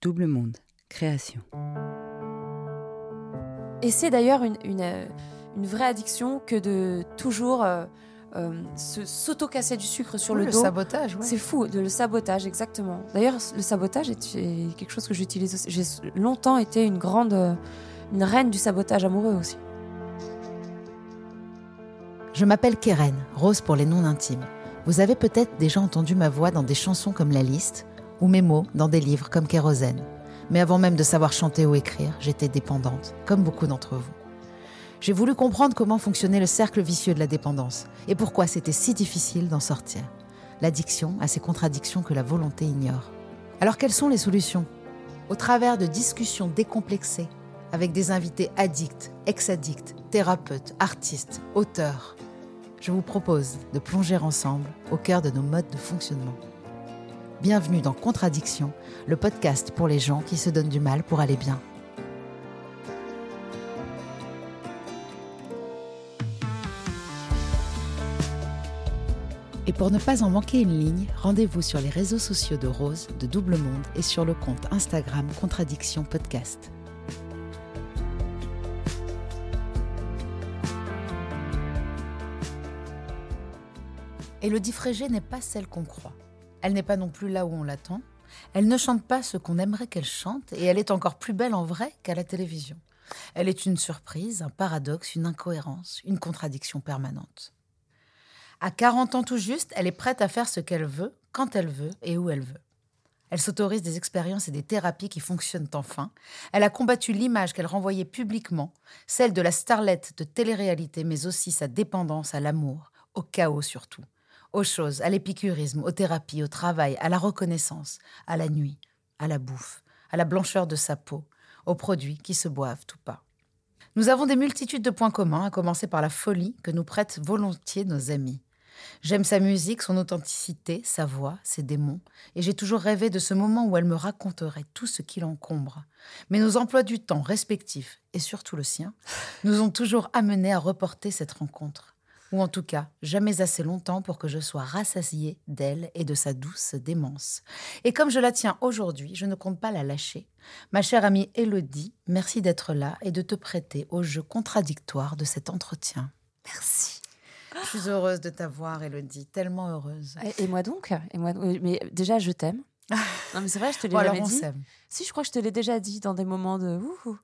Double Monde, création. Et c'est d'ailleurs une, une, euh, une vraie addiction que de toujours euh, euh, se s'auto-casser du sucre sur Oui, le le dos. sabotage, ouais. C'est fou, de le sabotage, exactement. D'ailleurs, le sabotage est est quelque chose que j'utilise aussi. J'ai longtemps été une grande, euh, une reine du sabotage amoureux aussi. Je m'appelle Keren, Rose pour les noms intimes. Vous avez peut-être déjà entendu ma voix dans des chansons comme La Liste ou mes mots dans des livres comme Kérosène. Mais avant même de savoir chanter ou écrire, j'étais dépendante, comme beaucoup d'entre vous. J'ai voulu comprendre comment fonctionnait le cercle vicieux de la dépendance et pourquoi c'était si difficile d'en sortir. L'addiction a ses contradictions que la volonté ignore. Alors quelles sont les solutions? Au travers de discussions décomplexées avec des invités addicts, ex-addicts, thérapeutes, artistes, auteurs, je vous propose de plonger ensemble au cœur de nos modes de fonctionnement. Bienvenue dans Contradiction, le podcast pour les gens qui se donnent du mal pour aller bien. Et pour ne pas en manquer une ligne, rendez-vous sur les réseaux sociaux de Rose, de Double Monde et sur le compte Instagram Contradiction Podcast. Élodie Frégé n'est pas celle qu'on croit. Elle n'est pas non plus là où on l'attend. Elle ne chante pas ce qu'on aimerait qu'elle chante et elle est encore plus belle en vrai qu'à la télévision. Elle est une surprise, un paradoxe, une incohérence, une contradiction permanente. À 40 ans tout juste, elle est prête à faire ce qu'elle veut, quand elle veut et où elle veut. Elle s'autorise des expériences et des thérapies qui fonctionnent enfin. Elle a combattu l'image qu'elle renvoyait publiquement, celle de la starlette de télé-réalité, mais aussi sa dépendance à l'amour, au chaos surtout, aux choses, à l'épicurisme, aux thérapies, au travail, à la reconnaissance, à la nuit, à la bouffe, à la blancheur de sa peau, aux produits qui se boivent tout pas. Nous avons des multitudes de points communs, à commencer par la folie que nous prêtent volontiers nos amis. J'aime sa musique, son authenticité, sa voix, ses démons, et j'ai toujours rêvé de ce moment où elle me raconterait tout ce qui l'encombre. Mais nos emplois du temps respectifs, et surtout le sien, nous ont toujours amenés à reporter cette rencontre. Ou en tout cas, jamais assez longtemps pour que je sois rassasiée d'elle et de sa douce démence. Et comme je la tiens aujourd'hui, je ne compte pas la lâcher. Ma chère amie Élodie, merci d'être là et de te prêter au jeu contradictoire de cet entretien. Merci. Je suis heureuse de t'avoir, Élodie, tellement heureuse. Et, et moi donc? Et moi, Mais déjà, je t'aime. Non, mais c'est vrai, je te l'ai Bon, alors jamais on dit. s'aime. Si, je crois que je te l'ai déjà dit dans des moments de ouh,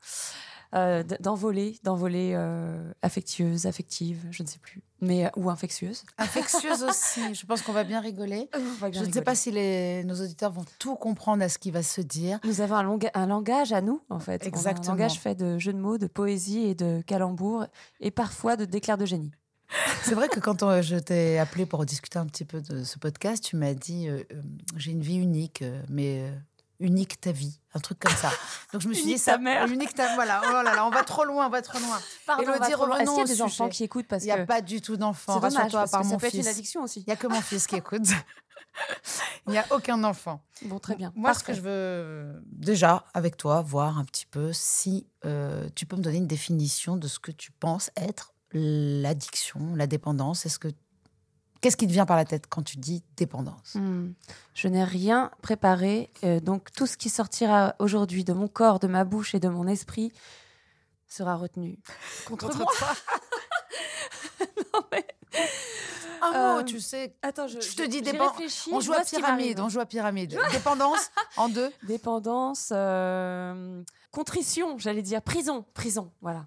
euh, d- d'envolée, d'envolée euh, affectueuse, affective, je ne sais plus, mais euh, ou infectieuse. Infectieuse aussi, je pense qu'on va bien rigoler. On va bien Je ne sais pas si les, nos auditeurs vont tout comprendre à ce qui va se dire. Nous avons un, langage à nous, en fait. Exactement. un langage fait de jeux de mots, de poésie et de calembours, et parfois de d'éclairs de génie. C'est vrai que quand on- je t'ai appelé pour discuter un petit peu de ce podcast, tu m'as dit euh, j'ai une vie unique, mais unique ta vie, un truc comme ça. Donc je me suis Unique dit ça, ta mère. unique ta voilà. Oh là là, on va trop loin, on va trop loin. Pardon. Est-ce qu'il y a des enfants qui écoutent parce Il n'y a que pas du tout d'enfants. c'est dommage, Rassure-toi, à part que ça mon peut être une addiction aussi. Il n'y a que mon fils qui écoute. Il n'y a aucun enfant. Bon, très bien. Moi, ce que je veux déjà, avec toi, voir un petit peu si euh, tu peux me donner une définition de ce que tu penses être l'addiction, la dépendance. Est-ce que qu'est-ce qui te vient par la tête quand tu dis dépendance? Hmm. Je n'ai rien préparé, euh, donc tout ce qui sortira aujourd'hui de mon corps, de ma bouche et de mon esprit sera retenu contre, Contre moi. non, mais- Un mot, Euh, tu sais. Attends, je, Je te je- dis j'y dépend- réfléchis, On joue à pyramide. On joue à pyramide. Dépendance en deux. Dépendance, euh, contrition, j'allais dire prison, prison, voilà.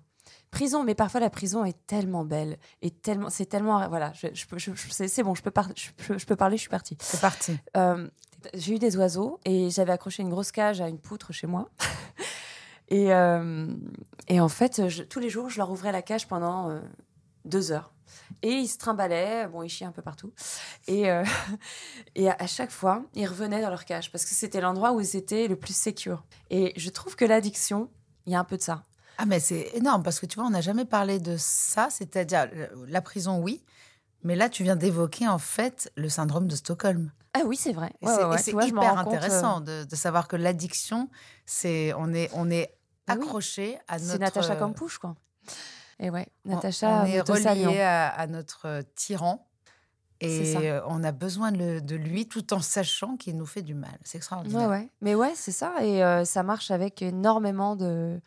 Prison, mais parfois la prison est tellement belle et tellement, c'est tellement, voilà, je, je c'est bon, je peux, par- je, peux- parler, je suis partie. C'est parti. Euh, j'ai eu des oiseaux et j'avais accroché une grosse cage à une poutre chez moi. et, euh, et en fait, tous les jours, je leur ouvrais la cage pendant euh, deux heures. Et ils se trimballaient, bon, ils chiaient un peu partout. Et, euh, et à, à chaque fois, ils revenaient dans leur cage parce que c'était l'endroit où ils étaient le plus sécure. Et je trouve que l'addiction, il y a un peu de ça. Ah mais c'est énorme parce que tu vois, on n'a jamais parlé de ça, c'est-à-dire euh, la prison, oui, mais là tu viens d'évoquer en fait le syndrome de Stockholm. Ah oui, c'est vrai. Ouais, c'est ouais, ouais. vois, hyper compte, euh, intéressant de, de savoir que l'addiction, c'est on est on est Ah oui. accroché à notre. C'est Natacha euh, Campouche, quoi. Et ouais, on- Natacha on est relié à, à notre tyran Et on a besoin de, de lui tout en sachant qu'il nous fait du mal. C'est extraordinaire. ouais. Mais ouais, c'est ça. Et euh, ça marche avec énormément de,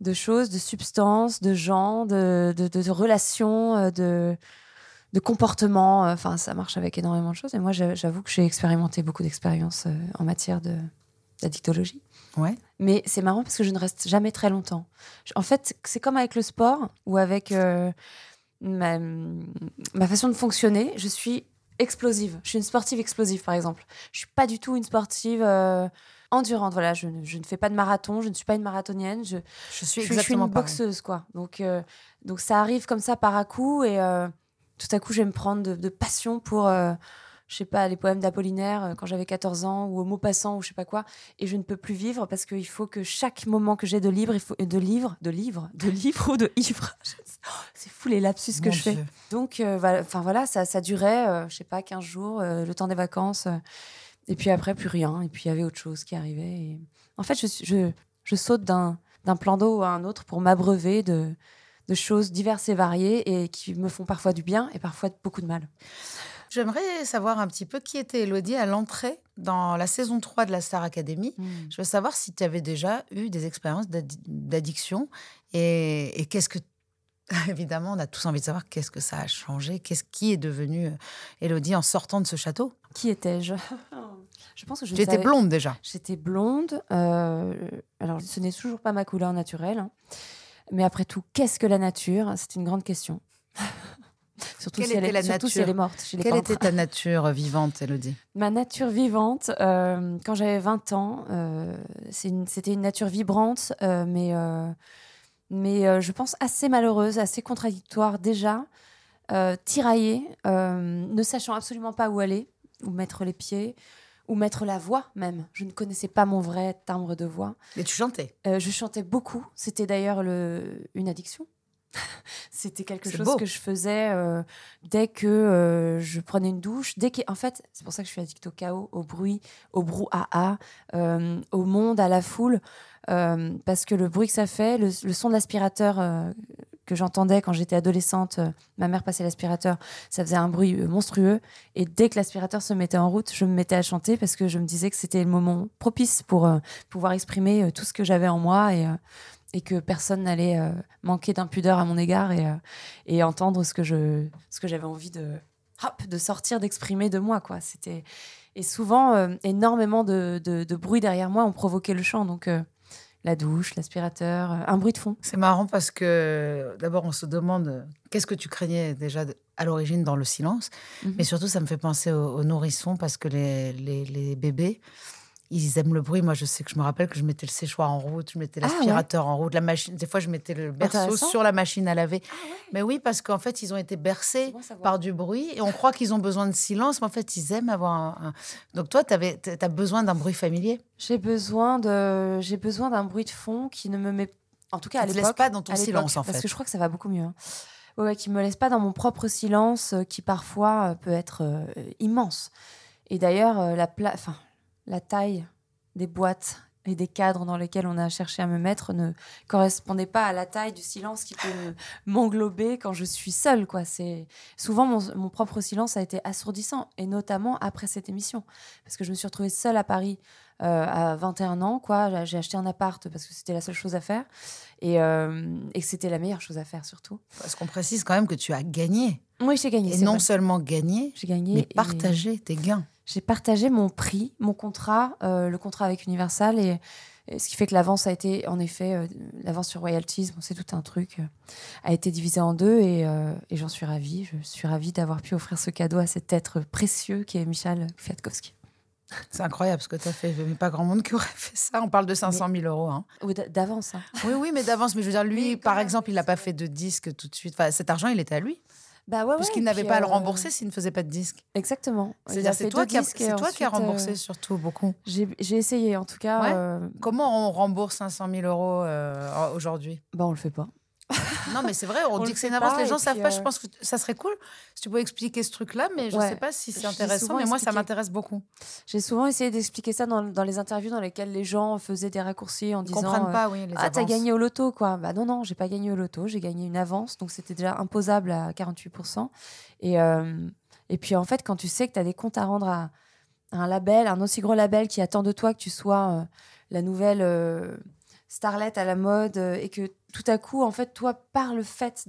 de choses, de substances, de gens, de, de, de- de relations, euh, de, de comportements. Enfin, ça marche avec énormément de choses. Et moi, j'a- j'avoue que j'ai expérimenté beaucoup d'expériences euh, en matière de d'addictologie. Ouais. Mais c'est marrant parce que je ne reste jamais très longtemps. En fait, c'est comme avec le sport ou avec euh, ma, ma façon de fonctionner. Je suis explosive. Je suis une sportive explosive, par exemple. Je suis pas du tout une sportive euh, endurante. Voilà, je ne, je ne fais pas de marathon. Je ne suis pas une marathonienne. Je, Je suis je, suis- je suis exactement une boxeuse, quoi. Donc, euh, donc ça arrive comme ça par à coup et euh, tout à coup, je vais me prendre de, de passion pour, euh, je sais pas, les poèmes d'Apollinaire euh, quand j'avais 14 ans ou au mot passant ou je sais pas quoi. Et je ne peux plus vivre parce qu'il faut que chaque moment que j'ai de libre, il faut de livre, de livre, de livre ou de ivre. Oh, C'est fou les lapsus que je fais. Donc, euh, voilà, enfin voilà, ça, ça durait, euh, je sais pas, 15 jours, euh, le temps des vacances. Et puis après, plus rien. Et puis il y avait autre chose qui arrivait. Et... En fait, je, je, je saute d'un d'un plan d'eau à un autre pour m'abreuver de, de choses diverses et variées et qui me font parfois du bien et parfois beaucoup de mal. J'aimerais savoir un petit peu qui était Elodie à l'entrée dans la saison 3 de la Star Academy. Je veux savoir si tu avais déjà eu des expériences d'addi- d'addiction et, et qu'est-ce que. Évidemment, on a tous envie de savoir qu'est-ce que ça a changé, qu'est-ce qui est devenu euh, Elodie en sortant de ce château. Qui étais-je? Je pense que je Tu étais savais- blonde déjà. J'étais blonde. euh, alors, ce n'est toujours pas ma couleur naturelle. hein. Mais après tout, qu'est-ce que la nature? C'est une grande question. surtout, si elle, était est, la surtout si nature elle est morte chez les Quelle peintres. était ta nature euh, vivante, Elodie Ma nature vivante, euh, quand j'avais 20 ans, euh, c'est une- c'était une nature vibrante, euh, mais, euh, mais euh, je pense assez malheureuse, assez contradictoire déjà, euh, tiraillée, euh, ne sachant absolument pas où aller, où mettre les pieds, où mettre la voix même. Je ne connaissais pas mon vrai timbre de voix. Et tu chantais. Je chantais beaucoup. C'était d'ailleurs le- une addiction. C'était quelque chose beau. que je faisais dès que je prenais une douche. Dès que, en fait, c'est pour ça que je suis addict au chaos, au bruit, au brouhaha, au monde, à la foule. Euh, parce que le bruit que ça fait, le, son de l'aspirateur euh, que j'entendais quand j'étais adolescente, euh, ma mère passait l'aspirateur, ça faisait un bruit monstrueux. Et dès que l'aspirateur se mettait en route, je me mettais à chanter parce que je me disais que c'était le moment propice pour pouvoir exprimer tout ce que j'avais en moi et, que personne n'allait manquer d'impudeur à mon égard et, entendre ce que j'avais envie de sortir d'exprimer de moi et souvent énormément de, de, bruit derrière moi ont provoqué le chant la douche l'aspirateur euh, un bruit de fond C'est marrant parce que d'abord, on se demande euh, qu'est-ce que tu craignais déjà à l'origine dans le silence? Mhm. Mais surtout, ça me fait penser aux, aux nourrissons parce que les, les, les bébés, ils aiment le bruit. Moi, je sais que je me rappelle que je mettais le séchoir en route, je mettais Ah ouais. l'aspirateur en route, la machine. Des fois, je mettais le berceau sur la machine à laver. Mais oui, parce qu'en fait, ils ont été bercés par du bruit et on croit qu'ils ont besoin de silence, mais en fait, ils aiment avoir un. un- Donc, toi, tu as besoin d'un bruit familier. j'ai besoin de j'ai besoin d'un bruit de fond qui ne me met en tout cas à laisse pas dans ton silence, en parce fait. que je crois que ça va beaucoup mieux hein. ouais, qui me laisse pas dans mon propre silence euh, qui parfois euh, peut être euh, immense et d'ailleurs la pla- enfin la taille des boîtes et des cadres dans lesquels on a cherché à me mettre ne correspondait pas à la taille du silence qui peut me- m'englober quand je suis seule quoi c'est souvent mon, mon propre silence a été assourdissant et notamment après cette émission parce que je me suis retrouvée seule à Paris euh, à 21 ans quoi j'ai acheté un appart parce que c'était la seule chose à faire et, euh, et que c'était la meilleure chose à faire surtout Parce qu'on précise quand même que tu as gagné. oui j'ai gagné Et non vrai. seulement gagné, j'ai gagné mais et- partagé tes gains. J'ai partagé mon prix, mon contrat, euh, le contrat avec Universal, et, et ce qui fait que l'avance a été, en effet, euh, l'avance sur royalties, bon, c'est tout un truc, euh, a été divisé en deux, et, et j'en suis ravie. Je suis ravie d'avoir pu offrir ce cadeau à cet être précieux qui est Michal Kwiatkowski. C'est incroyable ce que tu as fait. Mais pas grand monde qui aurait fait ça. On parle de 500 000 euros. hein. D'avance. hein. Oui, oui, mais d'avance. Mais je veux dire, lui, Oui, par exemple, il n'a pas fait de disque tout de suite. Enfin, cet argent, il était à lui. Bah ouais, Puisqu'il n'avait pas à le euh, rembourser s'il ne faisait pas de disque. Exactement. C'est-à-dire, c'est toi, qui as ensuite, euh, remboursé surtout beaucoup. J'ai essayé, en tout cas. Ouais. euh, Comment on rembourse 500 000 euros aujourd'hui? Bah, on le fait pas. Non, mais c'est vrai, on, On dit que c'est une avance. Les gens savent pas. euh, Je pense que ça serait cool si tu pouvais expliquer ce truc-là, mais je ne Ouais. sais pas si c'est intéressant. Mais moi, ça m'intéresse beaucoup. J'ai souvent essayé d'expliquer ça dans, dans les interviews dans lesquelles les gens faisaient des raccourcis en Ils disant. comprennent euh, pas, oui, les Ah, t'as gagné au loto, quoi. Bah non, non, j'ai pas gagné au loto. J'ai gagné une avance, donc c'était déjà imposable à 48%. Et, euh, Et puis en fait, quand tu sais que tu as des comptes à rendre à, un label, un aussi gros label qui attend de toi que tu sois euh, la nouvelle euh, starlet à la mode euh, et que tout à coup, en fait, toi, par le fait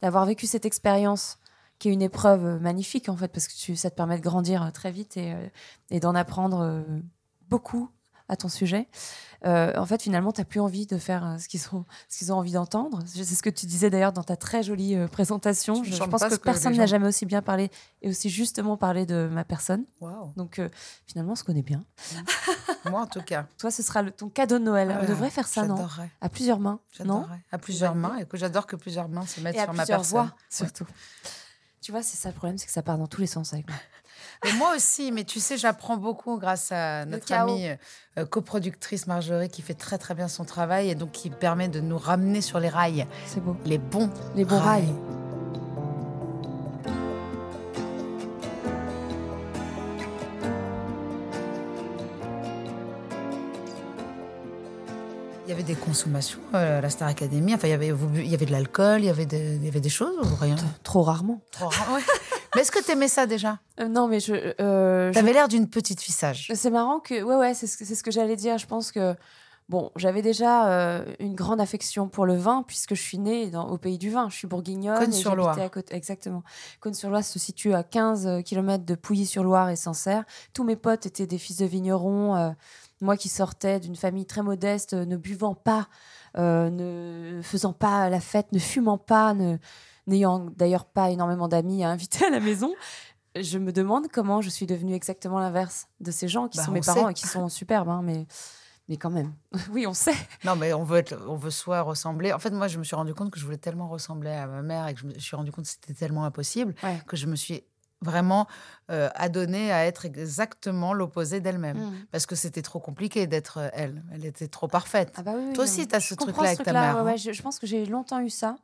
d'avoir vécu cette expérience, qui est une épreuve magnifique en fait parce que ça te permet de grandir très vite et d'en apprendre beaucoup à ton sujet. Euh, en fait, finalement, tu n'as plus envie de faire euh, ce qu'ils ont, ont envie d'entendre. C'est ce que tu disais d'ailleurs dans ta très jolie euh, présentation. Je, pense que, personne n'a jamais aussi bien parlé et aussi justement parlé de ma personne. Donc, finalement, on se connaît bien. Mm. Moi, en tout cas. Toi, ce sera ton cadeau de Noël. on devrait faire ça, non? À plusieurs mains, non? À plusieurs mains. Et que j'adore que plusieurs mains se mettent sur ma personne. Voix, surtout. Tu vois, c'est ça le problème, c'est que ça part dans tous les sens avec moi moi aussi, mais tu sais, j'apprends beaucoup grâce à notre amie euh, coproductrice Marjorie qui fait très très bien son travail et donc qui permet de nous ramener sur les rails. C'est beau. Les bons, les bons rails. Il y avait des consommations euh, à la Star Academy. Enfin, il y avait, il y avait de l'alcool, il y avait, il y avait des choses ou rien? Trop rarement. Trop rarement. Mais est-ce que tu aimais ça déjà euh, Non, mais je. Euh, T'avais l'air d'une petite fille sage. C'est marrant que. Ouais, ouais, c'est ce, ce que j'allais dire. Je pense que. Bon, j'avais déjà euh, une grande affection pour le vin puisque je suis née dans, au pays du vin. Je suis bourguignonne. Cône-sur-Loire. Exactement. Cône-sur-Loire se situe à 15 km de Pouilly-sur-Loire et Sancerre. Tous mes potes étaient des fils de vignerons. moi qui sortais d'une famille très modeste, ne buvant pas, ne faisant pas la fête, ne fumant pas, ne n'ayant d'ailleurs pas énormément d'amis à inviter à la maison, je me demande comment je suis devenue exactement l'inverse de ces gens qui bah, sont mes parents et qui sont superbes, hein, mais mais quand même. oui, on sait. Non, mais on veut, être, on veut soit ressembler. En fait, moi, je me suis rendu compte que je voulais tellement ressembler à ma mère et que je me suis rendu compte que c'était tellement impossible que je me suis vraiment euh, adonnée à être exactement l'opposé d'elle-même. Mmh. Parce que c'était trop compliqué d'être euh, elle. Elle était trop parfaite. Ah bah oui, Toi aussi, tu as ce truc-là avec ta mère. Ouais, hein. je, je, pense que j'ai longtemps eu ça.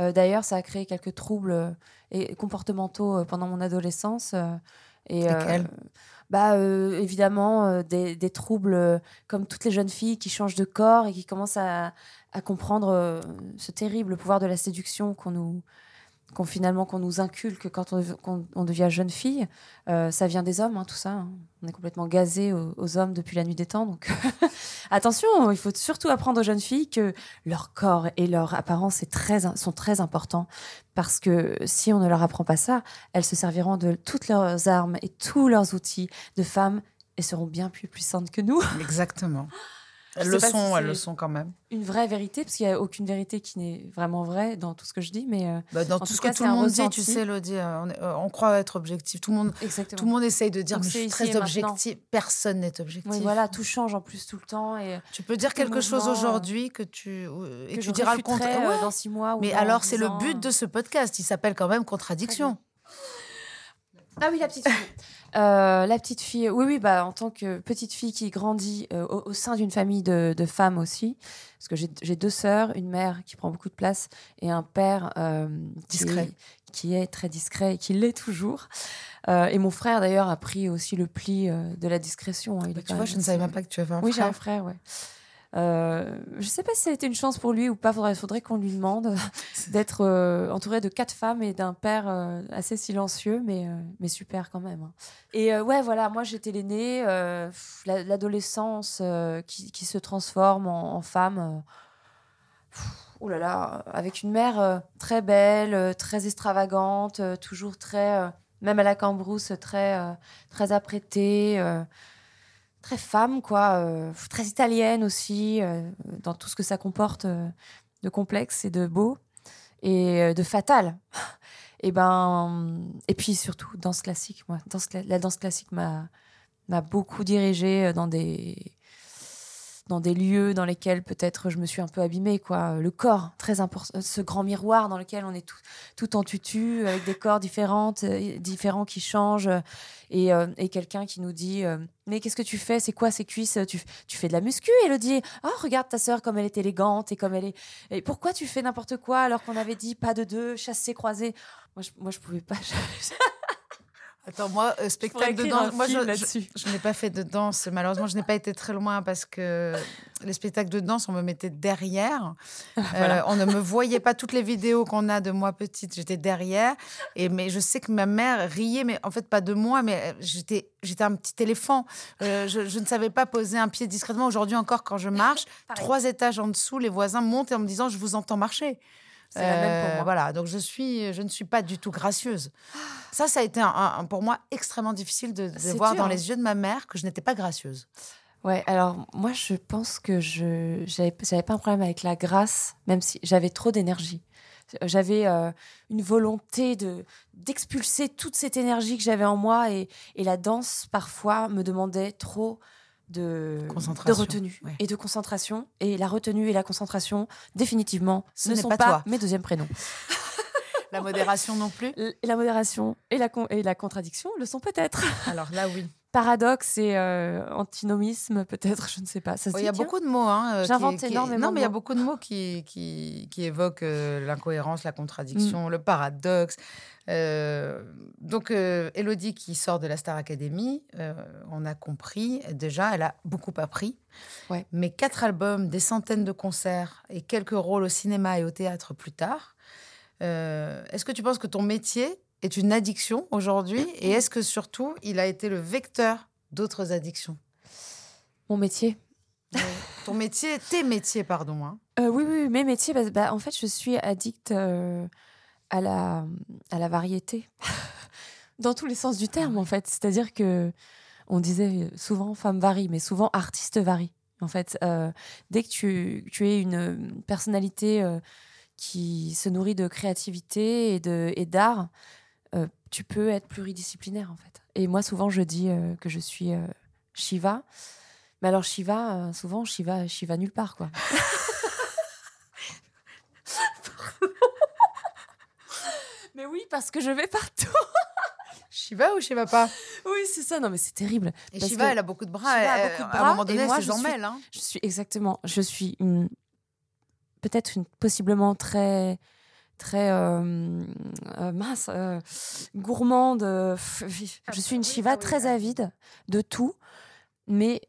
Euh, d'ailleurs, ça a créé quelques troubles euh, et comportementaux euh, pendant mon adolescence. et, bah, évidemment, des, troubles comme toutes les jeunes filles qui changent de corps et qui commencent à, à comprendre ce terrible pouvoir de la séduction qu'on nous, qu'on finalement qu'on nous inculque quand on, devient jeune fille, euh, ça vient des hommes, hein, tout ça. Hein. On est complètement gazé aux, hommes depuis la nuit des temps. Donc attention, il faut surtout apprendre aux jeunes filles que leur corps et leur apparence sont très importants. Parce que si on ne leur apprend pas ça, elles se serviront de toutes leurs armes et tous leurs outils de femmes et seront bien plus puissantes que nous. Exactement. Elles le sont, elles le sont quand même. Une vraie vérité, parce qu'il n'y a aucune vérité qui n'est vraiment vraie dans tout ce que je dis, mais euh, bah, dans tout, ce que tout le monde dit, tu sais, Lodi, euh, on, euh, on, croit être objectif. Tout le monde, tout le monde essaye de dire que je suis très objectif. Personne n'est objectif. Oui, voilà, tout change en plus tout le temps. Et tu peux dire quelque chose aujourd'hui que tu et que tu diras le contraire dans six mois. mais alors, c'est le but de ce podcast. Il s'appelle quand même Contradiction. Ah oui, la petite fille. Euh, la petite fille, oui, oui, bah, en tant que petite fille qui grandit euh, au, sein d'une famille de, femmes aussi, parce que j'ai deux sœurs, une mère qui prend beaucoup de place et un père euh, discret. Qui, est très discret et qui l'est toujours. et mon frère, d'ailleurs, a pris aussi le pli de la discrétion. Hein, bah, tu vois, je ne savais même pas que tu avais un frère. Oui, j'ai un frère, ouais. Euh, je ne sais pas si ça a été une chance pour lui ou pas. Faudrait, faudrait qu'on lui demande d'être euh, entouré de quatre femmes et d'un père euh, assez silencieux, mais, mais super quand même. Hein. Et ouais, voilà, moi j'étais l'aînée, l'adolescence qui, qui, se transforme en, femme. oh là là, avec une mère très belle, très extravagante, toujours très, même à la cambrousse, très, très apprêtée très femme, quoi, euh, très italienne aussi, euh, dans tout ce que ça comporte euh, de complexe et de beau et de fatal. et ben, et puis surtout danse classique, moi, la danse classique m'a beaucoup dirigée dans des dans des lieux dans lesquels peut-être je me suis un peu abîmée quoi le corps très important ce grand miroir dans lequel on est tout, tout en tutu avec des corps différents différents qui changent et, euh, et quelqu'un qui nous dit euh, Mais qu'est-ce que tu fais? C'est quoi ces cuisses? Tu, tu, fais de la muscu Elodie Oh, regarde ta sœur comme elle est élégante et comme elle est. Et pourquoi tu fais n'importe quoi alors qu'on avait dit pas de deux, chassé, croisé Moi, je, moi, je pouvais pas. Attends, moi, euh, spectacle de danse. Moi, je, je- je n'ai pas fait de danse. Malheureusement, je n'ai pas été très loin parce que les spectacles de danse, on me mettait derrière. Euh, Voilà. on ne me voyait pas toutes les vidéos qu'on a de moi petite. J'étais derrière. Et mais je sais que ma mère riait, mais en fait pas de moi, mais euh, j'étais j'étais un petit éléphant. Euh, je, je ne savais pas poser un pied discrètement. Aujourd'hui encore, quand je marche, trois étages en dessous, les voisins montent en me disant je vous entends marcher. C'est la même pour Euh, moi. Voilà, donc je suis, je ne suis pas du tout gracieuse. Ça, ça a été un- un- pour moi extrêmement difficile de, voir dur, dans hein. les yeux de ma mère que je n'étais pas gracieuse. Ouais, alors moi je pense que je j'avais j'avais pas un problème avec la grâce, même si j'avais trop d'énergie. J'avais euh, une volonté de d'expulser toute cette énergie que j'avais en moi et, et la danse parfois me demandait trop de, retenue ouais. et de concentration. Et la retenue et la concentration, définitivement, Ce ne n'est sont pas mes deuxièmes prénoms. La modération non plus La modération et la, con- et la contradiction le sont peut-être. Alors là, oui. Paradoxe et euh, antinomisme, peut-être, je ne sais pas. Se Il y a beaucoup de mots. Hein, euh, J'invente énormément Non, mais il y a beaucoup de mots qui, qui, qui évoquent euh, l'incohérence, la contradiction, le paradoxe. Euh, donc, Elodie, qui sort de la Star Academy, on a compris, déjà, elle a beaucoup appris. Ouais. Mais quatre albums, des centaines de concerts et quelques rôles au cinéma et au théâtre plus tard. est-ce que tu penses que ton métier est une addiction aujourd'hui Et est-ce que surtout, il a été le vecteur d'autres addictions? Mon métier. Ton métier, tes métiers, pardon. hein. Euh, oui, oui, mes métiers, bah, bah, en fait, je suis addict euh, à, la, à la variété. Dans tous les sens du terme, en fait. C'est-à-dire que on disait souvent femme varie, mais souvent artiste varie. En fait, Euh, dès que tu, tu es une euh, personnalité euh, qui se nourrit de créativité et de et d'art, euh, tu peux être pluridisciplinaire, en fait. Et moi, souvent, je dis euh, que je suis euh, Shiva. Mais alors, Shiva, euh, souvent, Shiva, Shiva nulle part, quoi. Mais oui, parce que je vais partout. Shiva ou Shiva pas? Oui, c'est ça. Non, mais c'est terrible. Et Parce Shiva, que elle a beaucoup de bras. Shiva a beaucoup de À un bras, moment et donné, moi, c'est je Jean suis- Mel. Hein. Je suis exactement. Je suis une peut-être une possiblement très très euh, euh, mince, euh, gourmande. Ah je suis bah une oui, Shiva ah très ah. avide de tout, mais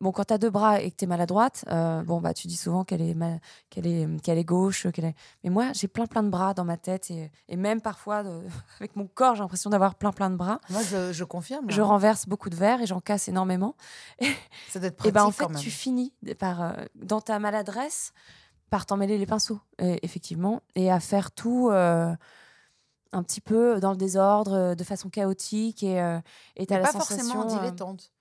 bon, quand t'as deux bras et que t'es maladroite, bon bah tu dis souvent qu'elle est mal- qu'elle est qu'elle est gauche, qu'elle est. Mais moi, j'ai plein plein de bras dans ma tête et, et même parfois avec mon corps, j'ai l'impression d'avoir plein plein de bras. Moi, je, je confirme. Je hein. renverse beaucoup de verres et j'en casse énormément. Ça doit être Et pratique ben en quand fait, tu finis par dans ta maladresse par t'en mêler les pinceaux, et- effectivement, et à faire tout euh, un petit peu dans le désordre, euh, de façon chaotique, et euh, et t'as la pas forcément sensation. euh, dilettante.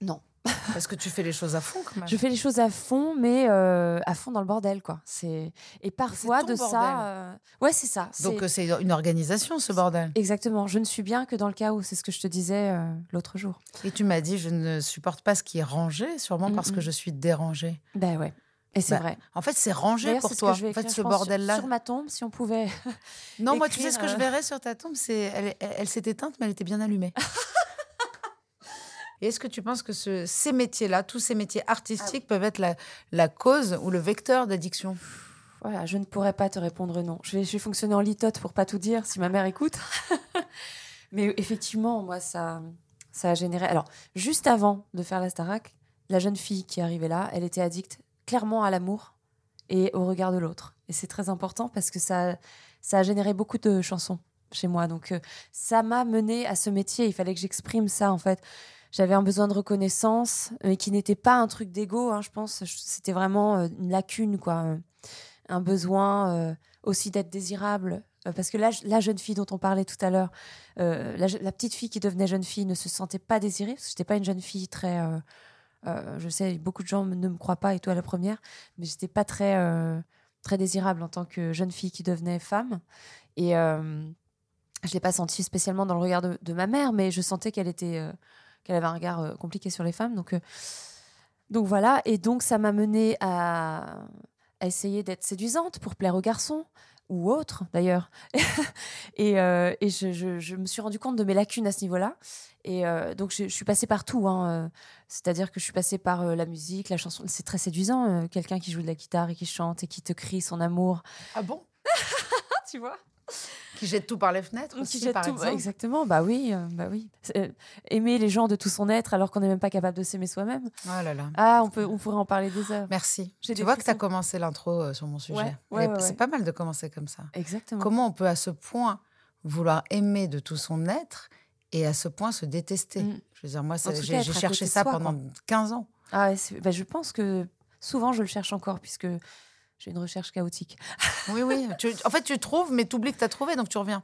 non. Parce que tu fais les choses à fond quand même. Je fais les choses à fond, mais à fond dans le bordel, quoi. C'est et parfois de bordel. ça. Ouais, c'est ça. Donc c'est- une organisation ce bordel. Exactement. Je ne suis bien que dans le chaos. C'est ce que je te disais l'autre jour. Et tu m'as dit je ne supporte pas ce qui est rangé, sûrement parce que Mm, mm. je suis dérangée. Ben ouais. Et c'est Bah, vrai. En fait, c'est rangé pour toi. que je vais en fait, ce bordel-là. Sur ma tombe, si on pouvait. Non, moi, tu sais ce que je euh, verrais sur ta tombe, c'est elle, elle, elle s'est éteinte, mais elle était bien allumée. Et est-ce que tu penses que ce- ces métiers-là, tous ces métiers artistiques, Ah peuvent être la, la cause ou le vecteur d'addiction? Voilà, je ne pourrais pas te répondre non. Je vais, je vais fonctionner en litote pour pas tout dire si ma mère écoute. Mais effectivement, moi, ça, ça a généré. Alors, juste avant de faire la Starac, la jeune fille qui arrivait là, elle était addicte clairement à l'amour et au regard de l'autre. Et c'est très important parce que ça, ça a généré beaucoup de chansons chez moi. Donc, euh, ça m'a mené à ce métier. Il fallait que j'exprime ça, en fait. J'avais un besoin de reconnaissance, mais qui n'était pas un truc d'ego, hein, je pense. Je- C'était vraiment euh, une lacune, quoi. Euh, Un besoin euh, aussi d'être désirable. Euh, parce que la, jeune fille dont on parlait tout à l'heure, euh, la, je- la petite fille qui devenait jeune fille ne se sentait pas désirée, parce que j'étais pas une jeune fille très. Euh, je sais, beaucoup de gens ne me croient pas, et toi la première, mais j'étais pas très, euh, très désirable en tant que jeune fille qui devenait femme. Et euh, je l'ai pas senti spécialement dans le regard de, ma mère, mais je sentais qu'elle était, euh, qu'elle avait un regard compliqué sur les femmes. Donc, donc voilà, et donc ça m'a menée à essayer d'être séduisante pour plaire aux garçons ou autres d'ailleurs. et euh, et je, je- je me suis rendu compte de mes lacunes à ce niveau-là. Et euh, donc je, je suis passée partout. Hein, euh, C'est-à-dire que je suis passée par euh, la musique, la chanson. C'est très séduisant, quelqu'un qui joue de la guitare et qui chante et qui te crie son amour. Ah bon? Tu vois? Qui jette tout par les fenêtres qui jette par tout. exemple. Exactement, bah oui, euh, bah oui. Euh, aimer les gens de tout son être alors qu'on n'est même pas capable de s'aimer soi-même. Oh là là. Ah, on, peut, on pourrait en parler des heures. Merci. Tu vois que tu as commencé l'intro euh, sur mon sujet. Ouais, ouais, Et ouais, C'est pas mal de commencer comme ça. Exactement. Comment on peut à ce point vouloir aimer de tout son être et à ce point se détester? Mm. Je veux dire, moi, j'ai cherché ça soi, pendant 15 ans. Ah, bah, je pense que souvent je le cherche encore puisque j'ai une recherche chaotique. Oui, oui. Tu- en fait, tu trouves, mais tu oublies que tu as trouvé, donc tu reviens.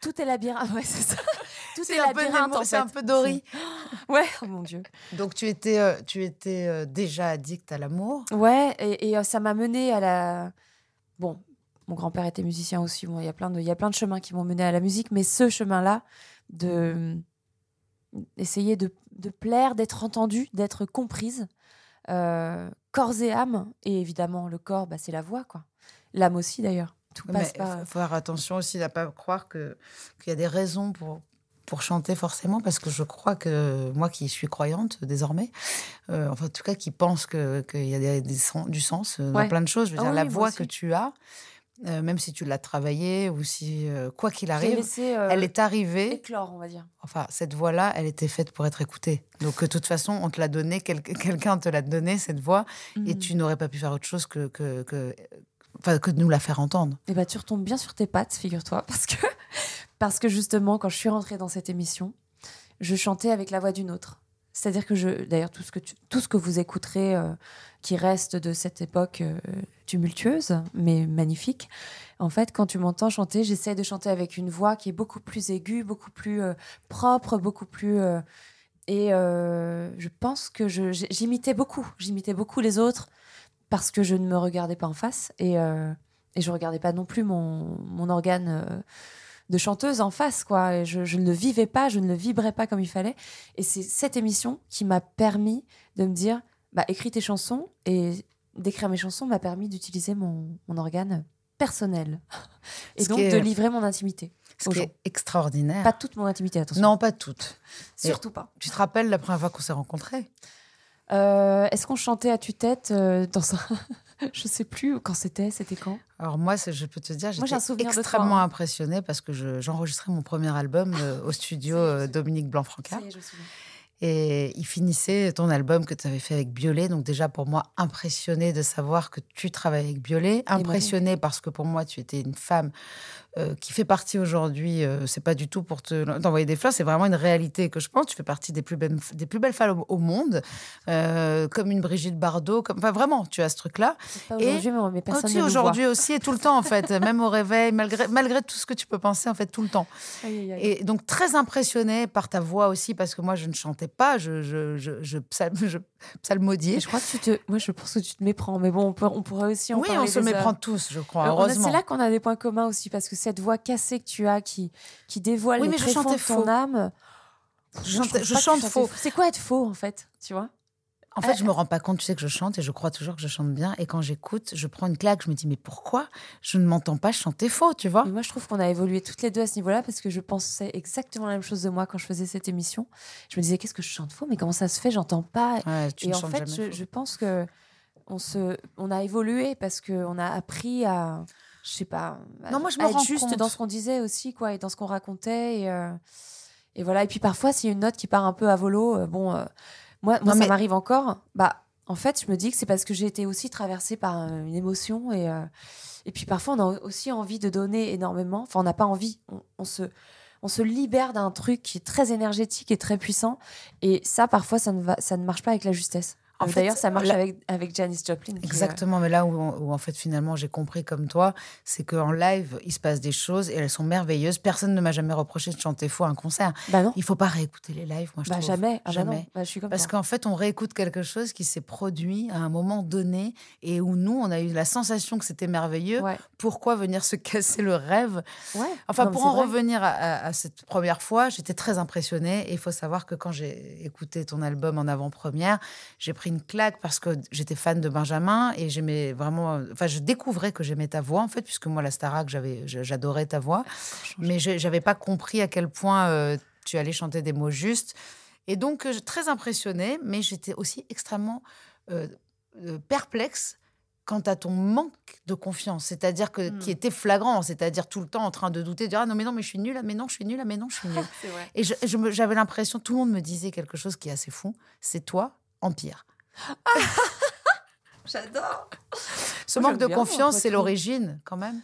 Tout est labyrinthe. Ouais, c'est ça. Tout est, peu labyrinthe c'est un peu Dory. Ouais, oh mon dieu. Donc, tu étais, euh, tu étais euh, déjà addict à l'amour. Ouais, et, et, euh, ça m'a mené à la. Bon, mon grand-père était musicien aussi. Bon, il y a plein de, il y a plein de chemins qui m'ont mené à la musique, mais ce chemin-là, de essayer de, de plaire, d'être entendue, d'être comprise, euh, corps et âme, et évidemment le corps, bah, c'est la voix, quoi. L'âme aussi d'ailleurs. Tout Mais passe il par. faut faire attention aussi à ne pas croire qu'il y a des raisons pour, pour chanter forcément, parce que je crois que moi qui suis croyante désormais, euh, enfin en tout cas qui pense que- qu'il y a des, du sens euh, Ouais. dans plein de choses, je veux Ah dire, oui, la voix aussi. que tu as, euh, même si tu l'as travaillée ou si, euh, quoi qu'il arrive, laissé, euh, elle est arrivée. éclore, on va dire. Enfin, cette voix-là, elle était faite pour être écoutée. Donc, de toute façon, on te l'a donnée, quel- quelqu'un te l'a donnée, cette voix, et Mm. tu n'aurais pas pu faire autre chose que, que, que, que de nous la faire entendre. Eh ben, tu retombes bien sur tes pattes, figure-toi, parce que, parce que justement, quand je suis rentrée dans cette émission, je chantais avec la voix d'une autre. C'est-à-dire que je, d'ailleurs, tout ce que tout ce que vous écouterez, euh, qui reste de cette époque euh, tumultueuse, mais magnifique. En fait, quand tu m'entends chanter, j'essaie de chanter avec une voix qui est beaucoup plus aiguë, beaucoup plus euh, propre, beaucoup plus. et je pense que je- j'imitais beaucoup, j'imitais beaucoup les autres parce que je ne me regardais pas en face et, et je regardais pas non plus mon, mon organe de chanteuse en face quoi. Je, je ne le vivais pas, je ne le vibrais pas comme il fallait. Et c'est cette émission qui m'a permis de me dire, bah écris tes chansons et d'écrire mes chansons m'a permis d'utiliser mon, mon organe personnel et Ce donc est- de livrer mon intimité. Ce qui est extraordinaire. Pas toute mon intimité, attention. non, pas toutes. surtout pas. Tu te rappelles la première fois qu'on s'est rencontrés? Euh, Est-ce qu'on chantait à tue-tête euh, dans un... Je sais plus quand c'était, c'était quand? Alors moi, je peux te dire, j'étais toi, extrêmement hein. impressionnée parce que je- j'enregistrais mon premier album euh, au studio. Dominique Blanc-Franca. Ça y est, je me souviens. Et il finissait ton album que tu avais fait avec Biolay. Donc déjà, pour moi, impressionné de savoir que tu travailles avec Biolay. Impressionné parce que pour moi, tu étais une femme euh, qui fait partie aujourd'hui, euh, c'est pas du tout pour te t'envoyer des fleurs, c'est vraiment une réalité que je pense. Tu fais partie des plus belles, des plus belles femmes au, au monde, euh, comme une Brigitte Bardot. Comme, enfin, vraiment, tu as ce truc-là. Aujourd'hui, mais, personne Aussi aujourd'hui aussi et tout le temps, en fait. Même au réveil, malgré, malgré tout ce que tu peux penser, en fait, tout le temps. Aïe, aïe. Et donc très impressionnée par ta voix aussi, parce que moi je ne chantais pas, je, je, je, je, psal- je psalmodiais. Et je crois que tu te. Moi, je pense que tu te méprends. Mais bon, on, peut, on pourrait aussi en Oui, parler. on se méprend tous, je crois, heureusement. C'est là qu'on a des points communs aussi, parce que cette voix cassée que tu as, qui, qui dévoile Oui, les mais je de ton âme. Je chante faux. C'est quoi être faux, en fait Tu vois? En fait, je me rends pas compte, tu sais que je chante et je crois toujours que je chante bien. Et quand j'écoute, je prends une claque, je me dis, mais pourquoi? Je ne m'entends pas chanter faux, tu vois? Mais moi, je trouve qu'on a évolué toutes les deux à ce niveau-là parce que je pensais exactement la même chose de moi quand je faisais cette émission. Je me disais, qu'est-ce que je chante faux? Mais comment ça se fait? J'entends pas. Ouais, tu Et en fait, je, pense que on se, on a évolué parce que on a appris à, je sais pas, Non, moi, je me rends juste compte. dans ce qu'on disait aussi, quoi, et dans ce qu'on racontait. Et, euh, et voilà. Et puis parfois, s'il y a une note qui part un peu à volo, euh, bon, euh, moi, moi Non, ça mais- m'arrive encore. Bah, en fait, je me dis que c'est parce que j'ai été aussi traversée par une émotion et et puis parfois, on a aussi envie de donner énormément. Enfin, on n'a pas envie. On, on se on se libère d'un truc qui est très énergétique et très puissant. Et ça, parfois, ça ne, va, ça ne marche pas avec la justesse. D'ailleurs, ça marche avec, avec Janis Joplin. euh, Exactement, mais là où, où en fait finalement j'ai compris comme toi, c'est qu'en live il se passe des choses et elles sont merveilleuses. Personne ne m'a jamais reproché de chanter faux à un concert. Bah non, Il faut pas réécouter les lives, moi je bah trouve. jamais. Ah bah. Jamais. Bah, je suis comme Parce qu'en fait, on réécoute quelque chose qui s'est produit à un moment donné et où nous, on a eu la sensation que c'était merveilleux. Ouais. Pourquoi venir se casser le rêve? Ouais. Enfin, Non, pour en vrai. revenir à, à- à cette première fois, j'étais très impressionnée. Et il faut savoir que quand j'ai écouté ton album en avant-première, j'ai pris une claque parce que j'étais fan de Benjamin et j'aimais vraiment. Enfin, je découvrais que j'aimais ta voix, en fait, puisque moi, la Starac, j'avais, j'adorais ta voix. Mais je n'avais pas compris à quel point euh, tu allais chanter des mots justes. Et donc, euh, très impressionnée, mais j'étais aussi extrêmement euh, perplexe quant à ton manque de confiance, c'est-à-dire que qui Hmm. était flagrant, c'est-à-dire tout le temps en train de douter, de dire ah non mais non mais je suis nulle, ah, mais non je suis nulle, ah, mais non je suis nulle. Et j'avais l'impression, tout le monde me disait quelque chose qui est assez fou, c'est toi en pire. J'adore. Ce Moi, manque de bien, confiance, c'est l'origine quand même.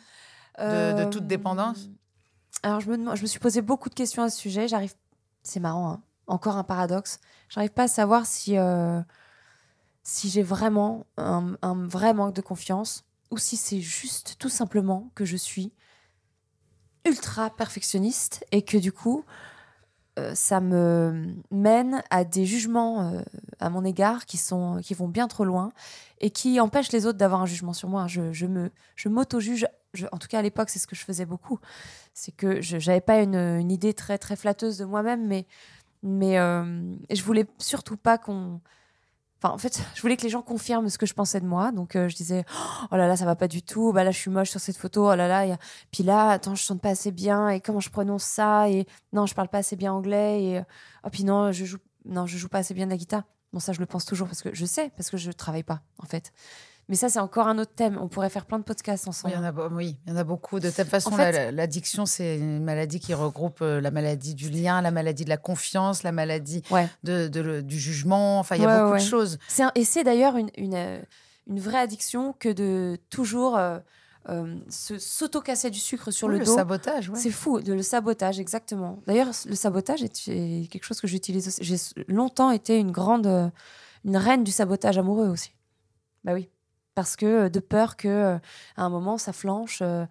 de toute dépendance Euh, Alors, je me, demande- je me suis posé beaucoup de questions à ce sujet. J'arrive. C'est marrant, hein. encore un paradoxe. J'arrive pas à savoir si, euh, si j'ai vraiment un, un vrai manque de confiance ou si c'est juste tout simplement que je suis ultra perfectionniste et que du coup, euh, ça me mène à des jugements euh, à mon égard qui, sont, qui vont bien trop loin et qui empêchent les autres d'avoir un jugement sur moi. Je, me, je m'auto-juge. En tout cas, à l'époque, c'est ce que je faisais beaucoup. C'est que je n'avais pas une, une idée très, très flatteuse de moi-même, mais, mais euh, je voulais surtout pas qu'on. En fait, je voulais que les gens confirment ce que je pensais de moi. Donc, euh, je disais, oh là là, ça va pas du tout. Bah là, je suis moche sur cette photo. Oh là là. a- Puis là, attends, je chante pas assez bien. Et comment je prononce ça? Et non, je parle pas assez bien anglais. Et oh, puis non, je joue, non, je joue pas assez bien de la guitare. Bon, ça, je le pense toujours parce que je sais, parce que je travaille pas, en fait. Mais ça, c'est encore un autre thème. On pourrait faire plein de podcasts Oui, ensemble. il y en a, oui, il y en a beaucoup. De toute façon, En fait- la- l'addiction, c'est une maladie qui regroupe euh, la maladie du lien, la maladie de la confiance, la maladie Ouais. de, de le- du jugement. Enfin, il y a Ouais, beaucoup ouais. de choses. Un- et c'est d'ailleurs une, une, euh, une vraie addiction que de toujours euh, euh, s'auto-casser du sucre sur Oui, le le dos. sabotage, ouais. C'est fou, de le sabotage, exactement. D'ailleurs, le sabotage est, est quelque chose que j'utilise aussi. J'ai longtemps été une grande, euh, une reine du sabotage amoureux aussi. Bah oui, parce que euh, de peur que euh, à un moment ça flanche. euh,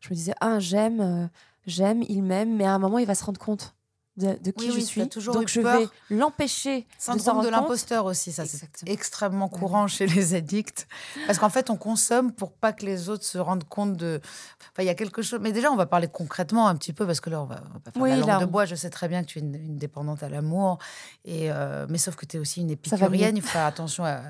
je me disais ah j'aime, j'aime, il m'aime, mais à un moment il va se rendre compte de, de qui Oui, je oui, suis. toujours Donc je peur. vais l'empêcher de Syndrome de compte. l'imposteur aussi, ça c'est extrêmement courant chez les addicts. Parce qu'en fait, on consomme pour pas que les autres se rendent compte de. Enfin, il y a quelque chose. Mais déjà, on va parler concrètement un petit peu parce que là, on va, on va faire Oui, la langue là, de bois. Je sais très bien que tu es une, une dépendante à l'amour. Et euh, mais sauf que tu es aussi une épicurienne. Il faut faire attention à, à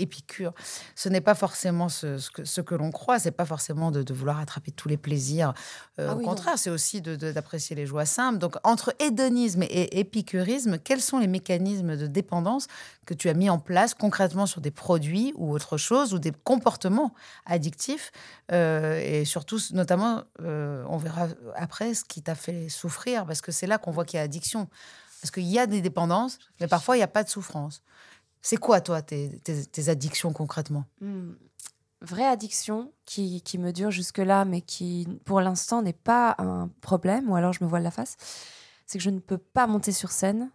Épicure. Ce n'est pas forcément ce, ce que, ce que l'on croit. C'est pas forcément de, de vouloir attraper tous les plaisirs. Euh, Ah au oui, contraire, c'est aussi d'apprécier les joies simples. Donc, entre hédonisme et épicurisme, quels sont les mécanismes de dépendance que tu as mis en place concrètement sur des produits ou autre chose, ou des comportements addictifs euh, Et surtout, notamment, euh, on verra après ce qui t'a fait souffrir, parce que c'est là qu'on voit qu'il y a addiction. Parce qu'il y a des dépendances, mais parfois, il n'y a pas de souffrance. C'est quoi, toi, tes, addictions concrètement? Hmm. Vraie addiction qui, qui me dure jusque-là, mais qui, pour l'instant, n'est pas un problème, ou alors je me voile la face, c'est que je ne peux pas monter sur scène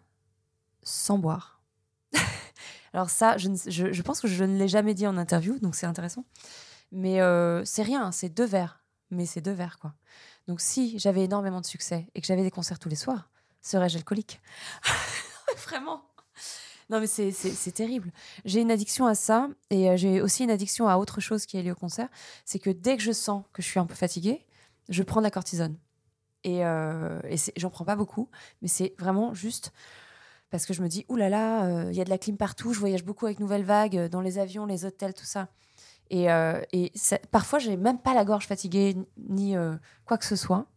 sans boire. alors ça, je, ne- je pense que je ne l'ai jamais dit en interview, donc c'est intéressant. Mais euh, c'est rien, c'est deux verres. Mais c'est deux verres, quoi. Donc si j'avais énormément de succès et que j'avais des concerts tous les soirs, serais-je alcoolique? Vraiment non, mais c'est- terrible. J'ai une addiction à ça et euh, j'ai aussi une addiction à autre chose qui est liée au concert. C'est que dès que je sens que je suis un peu fatiguée, je prends de la cortisone. Et, euh, et j'en prends pas beaucoup, mais c'est vraiment juste parce que je me dis, oulala, là là, il y a de la clim partout, je voyage beaucoup avec Nouvelle Vague, euh, dans les avions, les hôtels, tout ça. Et, euh, et ça- parfois, j'ai même pas la gorge fatiguée ni euh, quoi que ce soit,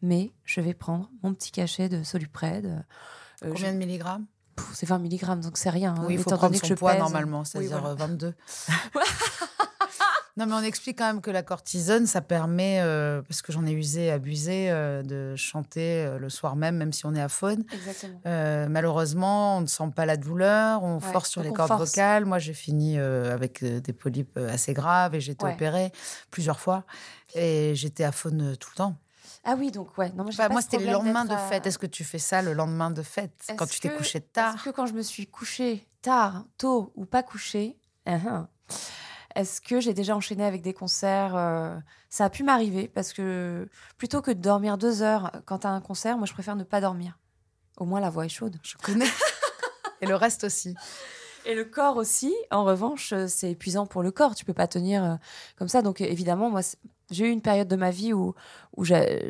mais je vais prendre mon petit cachet de Soluprède. euh, euh, Combien de milligrammes? C'est 20 mg, donc c'est rien. hein, Oui, il faut prendre que son je poids pèse. normalement, Oui, c'est-à-dire voilà. euh, 22. non, mais on explique quand même que la cortisone, ça permet, euh, parce que j'en ai usé, abusé, euh, de chanter le soir même, même si on est à faune. Exactement. Euh, malheureusement, on ne sent pas la douleur, on Ouais, force sur les cordes force. vocales. Moi, j'ai fini avec des polypes assez graves et j'ai été Ouais. opérée plusieurs fois. Et j'étais à faune tout le temps. Ah oui, donc ouais. Non, moi, Enfin, pas moi, c'était le lendemain de fête. Est-ce que tu fais ça le lendemain de fête, quand Est-ce tu t'es couché Est-ce tard que quand je me suis couchée tard, tôt ou pas couchée, hein, est-ce que j'ai déjà enchaîné avec des concerts euh, Ça a pu m'arriver parce que plutôt que de dormir deux heures quand t'as un concert, moi je préfère ne pas dormir. Au moins la voix est chaude. Je connais. et le reste aussi. Et le corps aussi, en revanche, euh, c'est épuisant pour le corps. Tu peux pas tenir euh, comme ça. Donc euh, évidemment, moi, j'ai eu une période de ma vie où,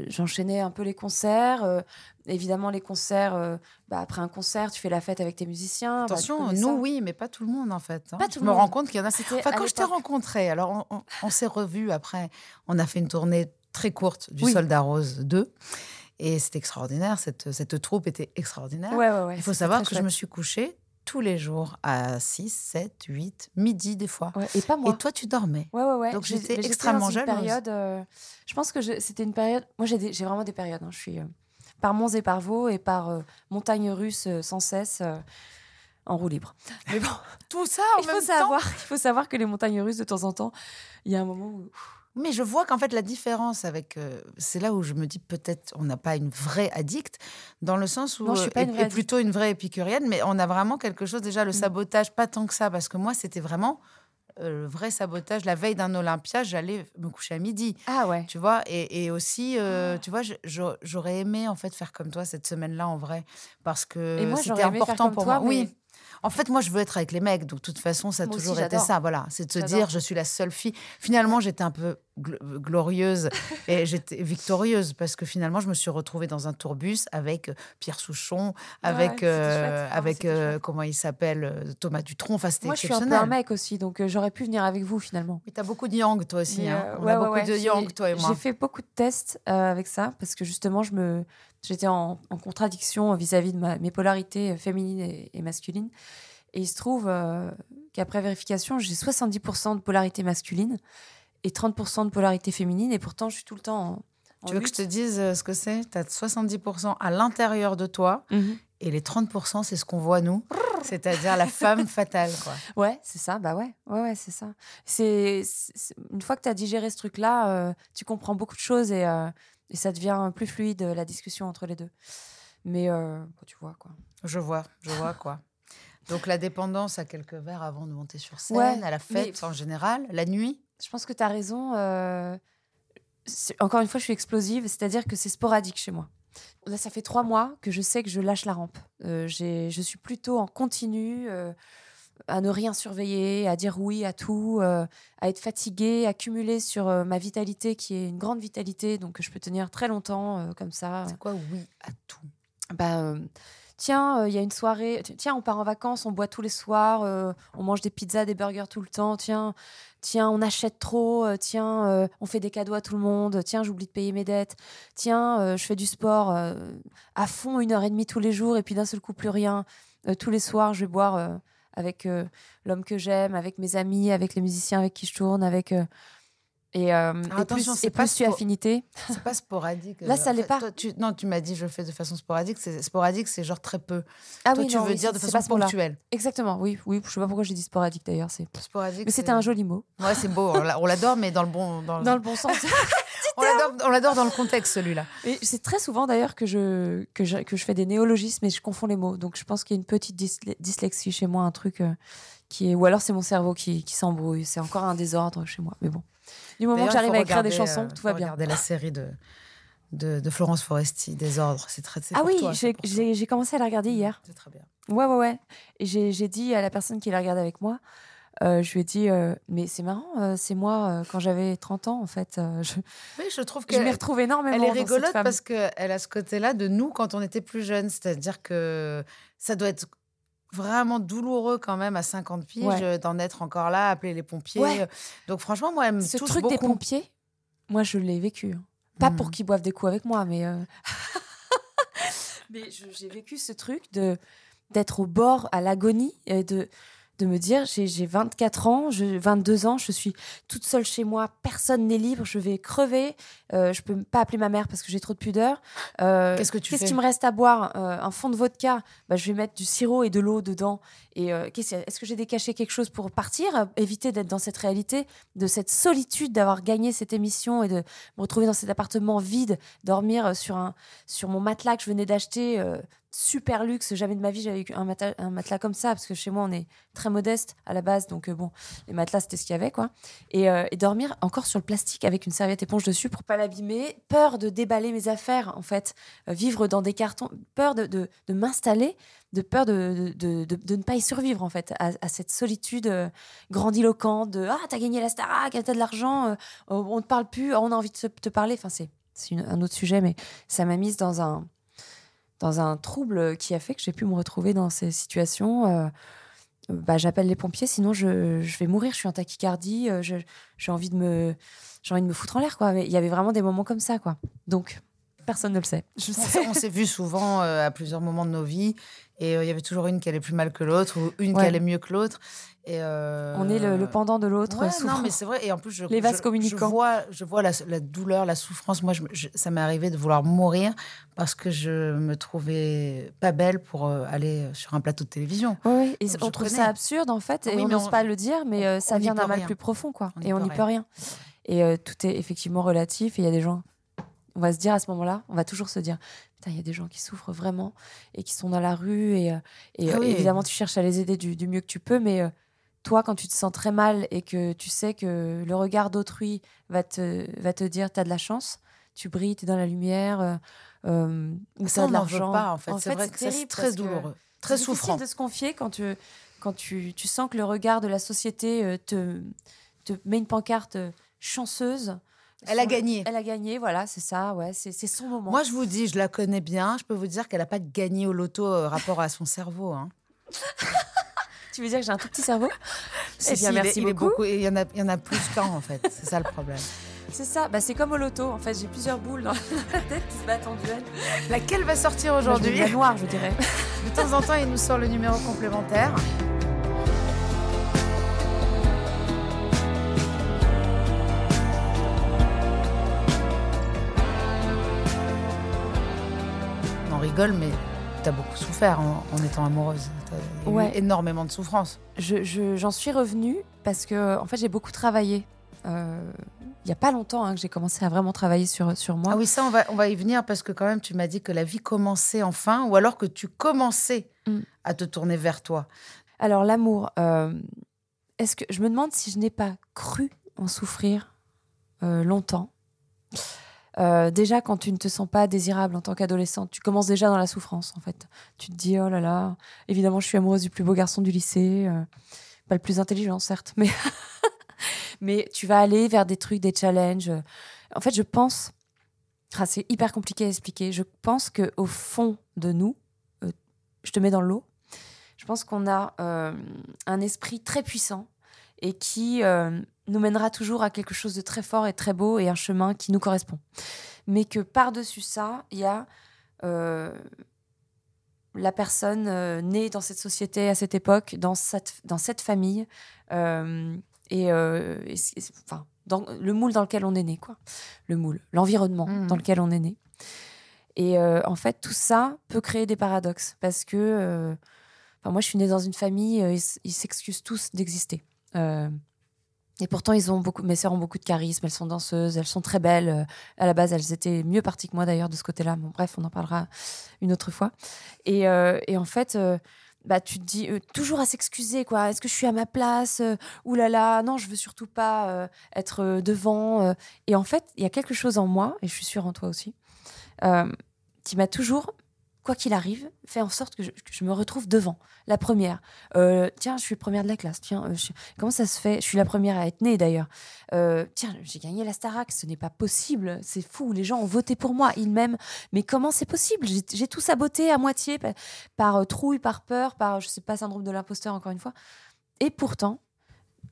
j'enchaînais un peu les concerts. euh, évidemment, les concerts, euh, bah, après un concert, tu fais la fête avec tes musiciens. bah, Attention, nous, ça. oui, mais pas tout le monde, en fait. hein. Pas tout je le me monde. rends compte qu'il y en a. Enfin, quand je t'ai rencontré, alors on, on- on s'est revus après. On a fait une tournée très courte du Oui. Soldat Rose 2. Et c'était extraordinaire. Cette, cette troupe était extraordinaire. Ouais, ouais, ouais, Il faut savoir que je me suis couchée tous les jours à 6, 7, 8, midi des fois. Ouais, et pas moi. Et toi, tu dormais. Ouais, ouais, ouais. Donc, j'étais extrêmement dans une jalouse. Période, euh, je pense que c'était une période. Moi, j'ai vraiment des périodes. hein. Je suis euh, par monts et par vaux et par euh, montagnes russes euh, sans cesse en roue libre. Mais bon, Tout ça en il faut temps. savoir, il faut savoir que les montagnes russes de temps en temps, il y a un moment où Mais je vois qu'en fait, la différence avec. euh, c'est là où je me dis peut-être on n'a pas une vraie addict, dans le sens où. Non, je suis pas et, une vraie et plutôt une vraie épicurienne, mais on a vraiment quelque chose. Déjà, le Mm. sabotage, pas tant que ça, parce que moi, c'était vraiment euh, le vrai sabotage. La veille d'un Olympia, j'allais me coucher à midi. ah ouais. Tu vois, et, et aussi, euh, Ah. tu vois, j'aurais aimé en fait faire comme toi cette semaine-là en vrai, parce que c'était j'aurais aimé faire important comme pour toi, moi. mais- Oui. En fait, moi, je veux être avec les mecs, donc de toute façon, ça a Moi aussi, toujours été ça. Voilà, c'est de se dire, je suis la seule fille. Finalement, j'étais un peu gl- glorieuse et j'étais victorieuse parce que finalement, je me suis retrouvée dans un tourbus avec euh, Pierre Souchon, avec, euh. Ah, avec euh, comment il s'appelle, euh, Thomas Dutronc. Enfin, c'était Moi, je suis un peu exceptionnel. un mec aussi, donc euh, j'aurais pu venir avec vous finalement. Mais t'as beaucoup de yang, toi aussi. Hein. euh, On ouais, a ouais, beaucoup de yang, toi et moi. J'ai fait beaucoup de tests euh, avec ça parce que justement, je me, j'étais en, en contradiction vis-à-vis de ma- mes polarités féminines et, et masculines. Et il se trouve euh, qu'après vérification, j'ai 70% de polarité masculine et 30% de polarité féminine. Et pourtant, je suis tout le temps en. en Tu veux que je te dise euh, ce que c'est? Tu as 70% à l'intérieur de toi Mhm. et les 30%, c'est ce qu'on voit nous, c'est-à-dire la femme fatale. Quoi. Ouais, c'est ça, bah ouais, ouais, ouais, c'est ça. C'est c'est- une fois que tu as digéré ce truc-là, euh, tu comprends beaucoup de choses et, euh, et ça devient plus fluide la discussion entre les deux. Mais euh, tu vois quoi. Je vois, je vois quoi. Donc la dépendance à quelques verres avant de monter sur scène, Ouais, à la fête en général, la nuit? Je pense que tu as raison. euh, Encore une fois, je suis explosive, c'est-à-dire que c'est sporadique chez moi. Là, ça fait trois mois que je sais que je lâche la rampe. Euh, je suis plutôt en continu, à ne rien surveiller, à dire oui à tout, euh, à être fatiguée, à cumuler sur euh, ma vitalité, qui est une grande vitalité, donc je peux tenir très longtemps euh, comme ça. C'est quoi oui à tout? Bah, tiens, il y a une soirée. Tiens, on part en vacances, on boit tous les soirs, on mange des pizzas, des burgers tout le temps. Tiens, tiens, on achète trop. tiens, on fait des cadeaux à tout le monde. Tiens, j'oublie de payer mes dettes. Tiens, je fais du sport à fond une heure et demie tous les jours et puis d'un seul coup plus rien. Tous les soirs, je vais boire avec euh, l'homme que j'aime, avec mes amis, avec les musiciens avec qui je tourne, avec euh, et, euh, et attention, plus, c'est et pas plus tu as spo- affinité. C'est pas sporadique. Là, euh, ça l'est pas. toi, tu- non, tu m'as dit je fais de façon sporadique. C'est sporadique, c'est genre très peu. Ah Toi, oui, tu non, veux oui, dire de façon ponctuelle. Exactement, oui, oui. Je sais pas pourquoi j'ai dit sporadique d'ailleurs. C'est. Sporadique. Mais c'était un joli mot. Ouais, c'est beau. on l'a- On l'adore, mais dans le bon. Dans le- Dans le bon sens. On l'adore- dans le contexte celui-là. C'est très souvent d'ailleurs que je, que, je, que je fais des néologismes et je confonds les mots. Donc je pense qu'il y a une petite dysle- dyslexie chez moi, un truc euh, qui est. Ou alors c'est mon cerveau qui, qui s'embrouille. C'est encore un désordre chez moi. Mais bon. Du moment que j'arrive à écrire des chansons, euh, tout va bien. Regarder la série de, de, de Florence Foresti, Désordre. C'est très. Ah oui, j'ai commencé à la regarder hier. C'est très bien. Ouais, ouais, ouais. Et j'ai dit à la personne qui la regardé avec moi, euh, je lui ai dit, euh, mais c'est marrant, euh, c'est moi quand j'avais 30 ans, en fait. je Oui, je trouve je m'y que retrouve énormément. elle est rigolote parce qu'elle a ce côté-là de nous quand on était plus jeunes. C'est-à-dire que ça doit être vraiment douloureux quand même à 50 piges Ouais. d'en être encore là, appeler les pompiers. Ouais. Donc franchement, moi, elle me Ce touche truc beaucoup. des pompiers, moi, je l'ai vécu. hein. Pas Mm. pour qu'ils boivent des coups avec moi, mais. euh, mais j'ai vécu ce truc de d'être au bord, à l'agonie, et de, de me dire j'ai j'ai 24 ans, je, 22 ans, je suis toute seule chez moi, personne n'est libre, je vais crever, euh, je peux pas appeler ma mère parce que j'ai trop de pudeur. Euh, Qu'est-ce que tu Qu'est-ce qu'il me reste à boire Euh, Un fond de vodka, bah, je vais mettre du sirop et de l'eau dedans. Et euh, est-ce que j'ai décaché quelque chose pour partir? Euh, Éviter d'être dans cette réalité, de cette solitude d'avoir gagné cette émission et de me retrouver dans cet appartement vide, dormir euh, sur, mon matelas que je venais d'acheter, super luxe. Jamais de ma vie j'avais eu un, matelas comme ça, parce que chez moi on est très modeste à la base, donc bon, les matelas c'était ce qu'il y avait quoi. Et, dormir encore sur le plastique avec une serviette éponge dessus pour pas l'abîmer, peur de déballer mes affaires en fait, vivre dans des cartons, peur de, de m'installer, de peur de, de, de, ne pas y survivre en fait, à, à cette solitude euh, grandiloquente de ah t'as gagné la Starac, t'as de l'argent, euh, on ne te parle plus, on a envie de te parler. Enfin c'est un autre sujet, mais ça m'a mise dans un dans un trouble qui a fait que j'ai pu me retrouver dans ces situations. euh, bah, j'appelle les pompiers, sinon je, je vais mourir. Je suis en tachycardie. j'ai envie de me j'ai envie de me foutre en l'air quoi. Mais il y avait vraiment des moments comme ça quoi. Donc Personne ne le sait. Je sais. On s'est vu souvent à plusieurs moments de nos vies. Et il y avait toujours une qui allait plus mal que l'autre ou une qui allait mieux que l'autre. Et On est le, pendant de l'autre. non, mais c'est vrai. Et en plus, je, les vases communicants. Je vois, je vois la, douleur, la souffrance. Moi, ça m'est arrivé de vouloir mourir parce que je me trouvais pas belle pour aller sur un plateau de télévision. Oui, et on trouve ça absurde en fait. et on n'ose pas le dire, mais ça vient d'un mal plus profond, quoi. et on n'y peut rien. Et tout est effectivement relatif. Et il y a des gens on va se dire à ce moment-là, on va toujours se dire, putain, il y a des gens qui souffrent vraiment et qui sont dans la rue et, euh, et ah évidemment tu cherches à les aider du, mieux que tu peux, mais euh, toi, quand tu te sens très mal et que tu sais que le regard d'autrui va te, va te dire, tu as de la chance, tu brilles, tu es dans la lumière, euh, ou ça, de l'argent. pas, en fait. c'est vrai que c'est très douloureux, très souffrant. C'est de se confier quand tu, quand tu, tu, sens que le regard de la société te, te met une pancarte chanceuse. Elle a gagné. Elle a gagné, voilà, c'est ça, ouais, c'est son moment. Moi, je vous dis, je la connais bien. Je peux vous dire qu'elle n'a pas gagné au loto euh, rapport à son cerveau. Hein. tu veux dire que j'ai un tout petit cerveau? Eh bien, merci beaucoup. Il y, en a, il y en a plus qu'un, en fait. C'est ça le problème. C'est ça, bah, c'est comme au loto. En fait, j'ai plusieurs boules dans la tête qui se battent en duel. Laquelle va sortir aujourd'hui? La noire, je dirais. De temps en temps, il nous sort le numéro complémentaire. Rigole, mais tu as beaucoup souffert en, étant amoureuse. Tu ouais. eu énormément de souffrance. J'en je, suis revenue parce que en fait, j'ai beaucoup travaillé. Euh, il n'y a pas longtemps hein, que j'ai commencé à vraiment travailler sur, sur moi. Ah oui, ça, on va, on va y venir parce que quand même, tu m'as dit que la vie commençait enfin, ou alors que tu commençais mm. à te tourner vers toi. Alors, l'amour, euh, est-ce que je me demande si je n'ai pas cru en souffrir euh, longtemps euh, déjà, quand tu ne te sens pas désirable en tant qu'adolescente, tu commences déjà dans la souffrance, en fait. Tu te dis, oh là là, évidemment, je suis amoureuse du plus beau garçon du lycée. Euh, pas le plus intelligent, certes, mais, mais tu vas aller vers des trucs, des challenges. En fait, je pense, ah, c'est hyper compliqué à expliquer, je pense qu'au fond de nous, euh, je te mets dans l'eau, je pense qu'on a un esprit très puissant et qui nous mènera toujours à quelque chose de très fort et très beau et un chemin qui nous correspond. Mais que par-dessus ça, il y a euh, la personne euh, née dans cette société à cette époque, dans cette, dans cette famille, euh, et, enfin, dans le moule dans lequel on est né, quoi. Le moule, l'environnement mmh. dans lequel on est né. Et en fait, tout ça peut créer des paradoxes parce que, moi, je suis née dans une famille, ils s'excusent tous d'exister. Et pourtant, ils ont beaucoup, mes sœurs ont beaucoup de charisme, elles sont danseuses, elles sont très belles. Euh, à la base, elles étaient mieux parties que moi d'ailleurs de ce côté-là. Bon, bref, on en parlera une autre fois. Et, euh, en fait, euh, bah, tu te dis toujours à s'excuser, quoi. Est-ce que je suis à ma place? Ouh là là, non, je veux surtout pas être devant. Et en fait, il y a quelque chose en moi, et je suis sûre en toi aussi, qui m'a toujours quoi qu'il arrive, fait en sorte que je, me retrouve devant, la première. Euh, tiens, je suis première de la classe. Tiens, euh, comment ça se fait? Je suis la première à être née d'ailleurs. Euh, tiens, j'ai gagné la Starac. Ce n'est pas possible. C'est fou. Les gens ont voté pour moi. Ils m'aiment. Mais comment c'est possible? J'ai tout saboté à moitié par, trouille, par peur, par je sais pas syndrome de l'imposteur encore une fois. Et pourtant,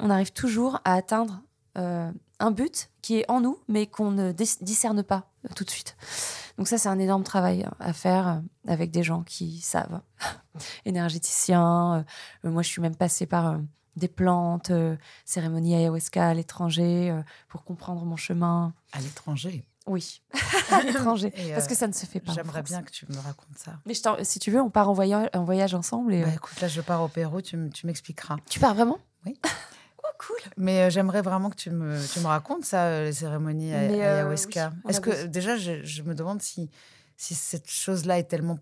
on arrive toujours à atteindre un but qui est en nous, mais qu'on ne discerne pas tout de suite. Donc ça, c'est un énorme travail à faire euh, avec des gens qui savent. Énergéticiens. Euh, moi, je suis même passée par euh, des plantes, cérémonies ayahuasca à l'étranger pour comprendre mon chemin. À l'étranger? Oui, à l'étranger. parce que ça ne se fait pas. J'aimerais bien que tu me racontes ça. Mais si tu veux, on part en voyage, en voyage ensemble. Et bah, écoute, là, je pars au Pérou, tu m'expliqueras. Tu pars vraiment? Oui. cool. Mais euh, j'aimerais vraiment que tu me, tu me racontes ça, euh, les cérémonies à, euh, ayahuasca. Est-ce que déjà, je, me demande si, si cette chose-là est tellement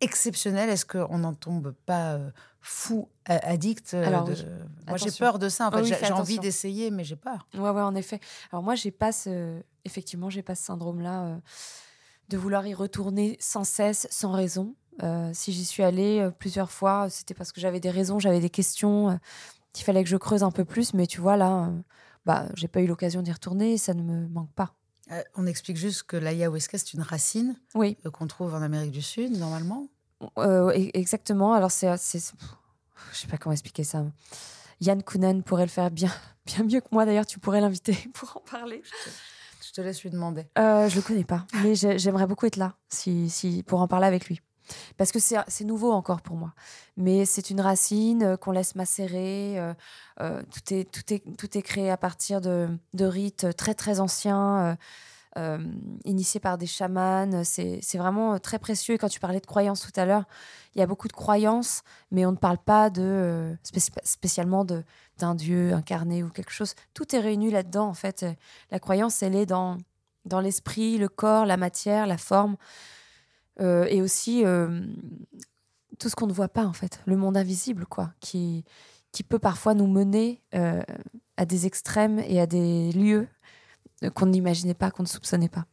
exceptionnelle, est-ce qu'on n'en tombe pas fou, addict Alors, Moi, j'ai peur de ça. En fait, j'ai envie d'essayer, mais j'ai peur. Ouais, ouais, en effet. Alors moi, j'ai pas ce... effectivement, j'ai pas ce syndrome-là de vouloir y retourner sans cesse, sans raison. si j'y suis allée plusieurs fois, c'était parce que j'avais des raisons, j'avais des questions il fallait que je creuse un peu plus, mais tu vois, là, euh, bah, j'ai pas eu l'occasion d'y retourner, ça ne me manque pas. Euh, on explique juste que l'ayahuasca, c'est une racine oui. Euh, qu'on trouve en Amérique du Sud, normalement. exactement. Alors, c'est. Je sais pas comment expliquer ça. Yann Kounen pourrait le faire bien, bien mieux que moi. D'ailleurs, tu pourrais l'inviter pour en parler. Je te laisse lui demander. Euh, je le connais pas, mais j'ai- j'aimerais beaucoup être là si, si, pour en parler avec lui. Parce que c'est nouveau encore pour moi. Mais c'est une racine euh, qu'on laisse macérer. euh, euh, tout, est, tout, est, tout est créé à partir de, de rites très très anciens, initiés par des chamans. C'est vraiment très précieux. Et quand tu parlais de croyances tout à l'heure, il y a beaucoup de croyances, mais on ne parle pas de, spéci- spécialement d'un dieu incarné ou quelque chose. Tout est réuni là-dedans, en fait. La croyance, elle est dans dans l'esprit, le corps, la matière, la forme, euh, et aussi euh, tout ce qu'on ne voit pas en fait, le monde invisible quoi, qui qui peut parfois nous mener euh, à des extrêmes et à des lieux qu'on n'imaginait pas, qu'on ne soupçonnait pas.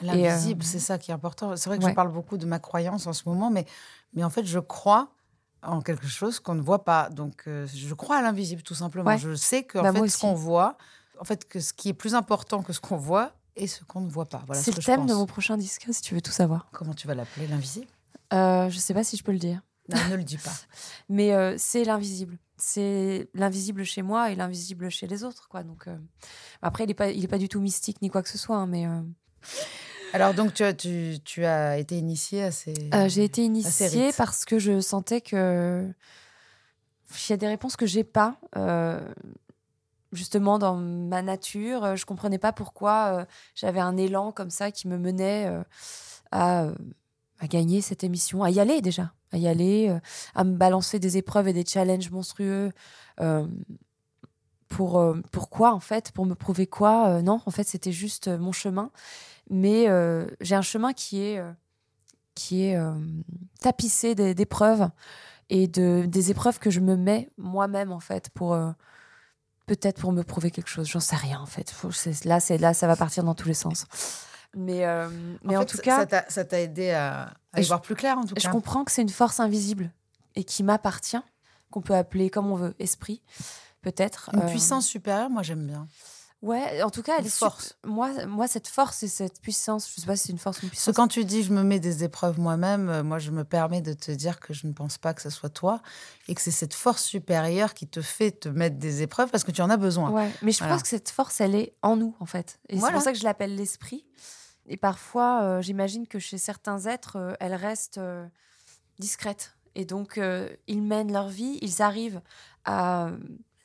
L'invisible, c'est ça qui est important. C'est vrai que ouais. je parle beaucoup de ma croyance en ce moment, mais, mais en fait, je crois en quelque chose qu'on ne voit pas. Donc, je crois à l'invisible, tout simplement. Ouais. Je sais que en Bah, fait, ce qu'on voit, en fait, que ce qui est plus important que ce qu'on voit est ce qu'on ne voit pas. Voilà C'est ce le thème de mon prochain disque, si tu veux tout savoir. Comment tu vas l'appeler, l'invisible? Euh, je sais pas si je peux le dire, Non, ne le dis pas. mais euh, c'est l'invisible. C'est l'invisible chez moi et l'invisible chez les autres, quoi. Donc euh, après, il est pas, il est pas du tout mystique ni quoi que ce soit, hein, mais Alors, donc, tu as, tu, tu as été initiée à ces. J'ai été initiée parce que je sentais que il y a des réponses que j'ai pas euh, justement dans ma nature. Euh, Je comprenais pas pourquoi euh, j'avais un élan comme ça qui me menait euh, à, gagner cette émission, à y aller déjà, à y aller, à me balancer des épreuves et des challenges monstrueux. pour pourquoi en fait pour me prouver quoi non en fait c'était juste mon chemin mais j'ai un chemin qui est qui est tapissé d'é- d'épreuves et de des épreuves que je me mets moi-même en fait pour peut-être pour me prouver quelque chose j'en sais rien en fait Faut- là c'est là ça va partir dans tous les sens mais euh, mais en, fait, tout cas ça t'a- aidé à, à y Je- voir plus clair, en tout je cas. comprends que c'est une force invisible et qui m'appartient qu'on peut appeler comme on veut esprit peut-être Une Euh, puissance supérieure, moi, j'aime bien. Ouais en tout cas elle est force. moi moi cette force et cette puissance je sais pas si c'est une force ou une Parce que puissance quand tu dis je me mets des épreuves moi-même, euh, moi je me permets de te dire que je ne pense pas que ce soit toi et que c'est cette force supérieure qui te fait te mettre des épreuves parce que tu en as besoin. Ouais, mais je Voilà. pense que cette force, elle est en nous, en fait. Et c'est pour ça que je l'appelle l'esprit. Et parfois, euh, j'imagine que chez certains êtres, euh, elle reste euh, discrète. Et donc, ils mènent leur vie, ils arrivent à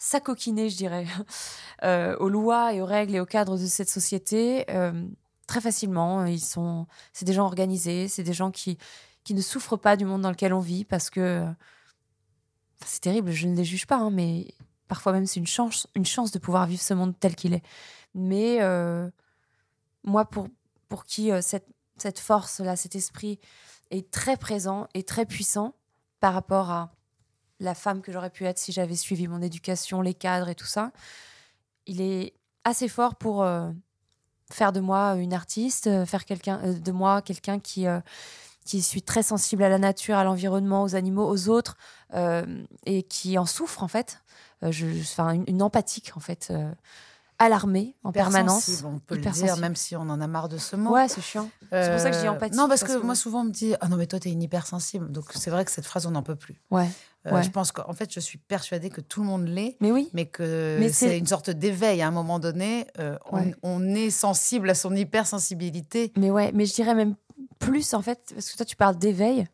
s'acoquiner, je dirais, euh, aux lois et aux règles et aux cadres de cette société euh, très facilement. Ils sont, c'est des gens organisés, c'est des gens qui qui ne souffrent pas du monde dans lequel on vit parce que c'est terrible, je ne les juge pas, hein, mais parfois même c'est une chance, une chance de pouvoir vivre ce monde tel qu'il est. Mais euh, moi, pour, pour qui cette, cette force-là, cet esprit est très présent et très puissant par rapport à la femme que j'aurais pu être si j'avais suivi mon éducation, les cadres et tout ça, il est assez fort pour euh, faire de moi une artiste, euh, faire euh, de moi quelqu'un qui qui suis très sensible à la nature, à l'environnement, aux animaux, aux autres, et qui en souffre en fait. Je, je- une, une empathique en fait, alarmée en permanence. On peut le dire, même si on en a marre de ce mot. Ouais, c'est chiant. c'est pour ça que je dis empathique, Non, parce, parce que, que- moi, souvent, on me dit Ah non, mais toi, t'es une hypersensible. Donc, c'est vrai que cette phrase, on n'en peut plus. Ouais. Euh, Ouais. Je pense qu'en fait, je suis persuadée que tout le monde l'est. Mais oui. mais que Mais c'est une sorte d'éveil à un moment donné. euh, on, on est sensible à son hypersensibilité. Mais ouais, mais je dirais même plus en fait, parce que toi tu parles d'éveil,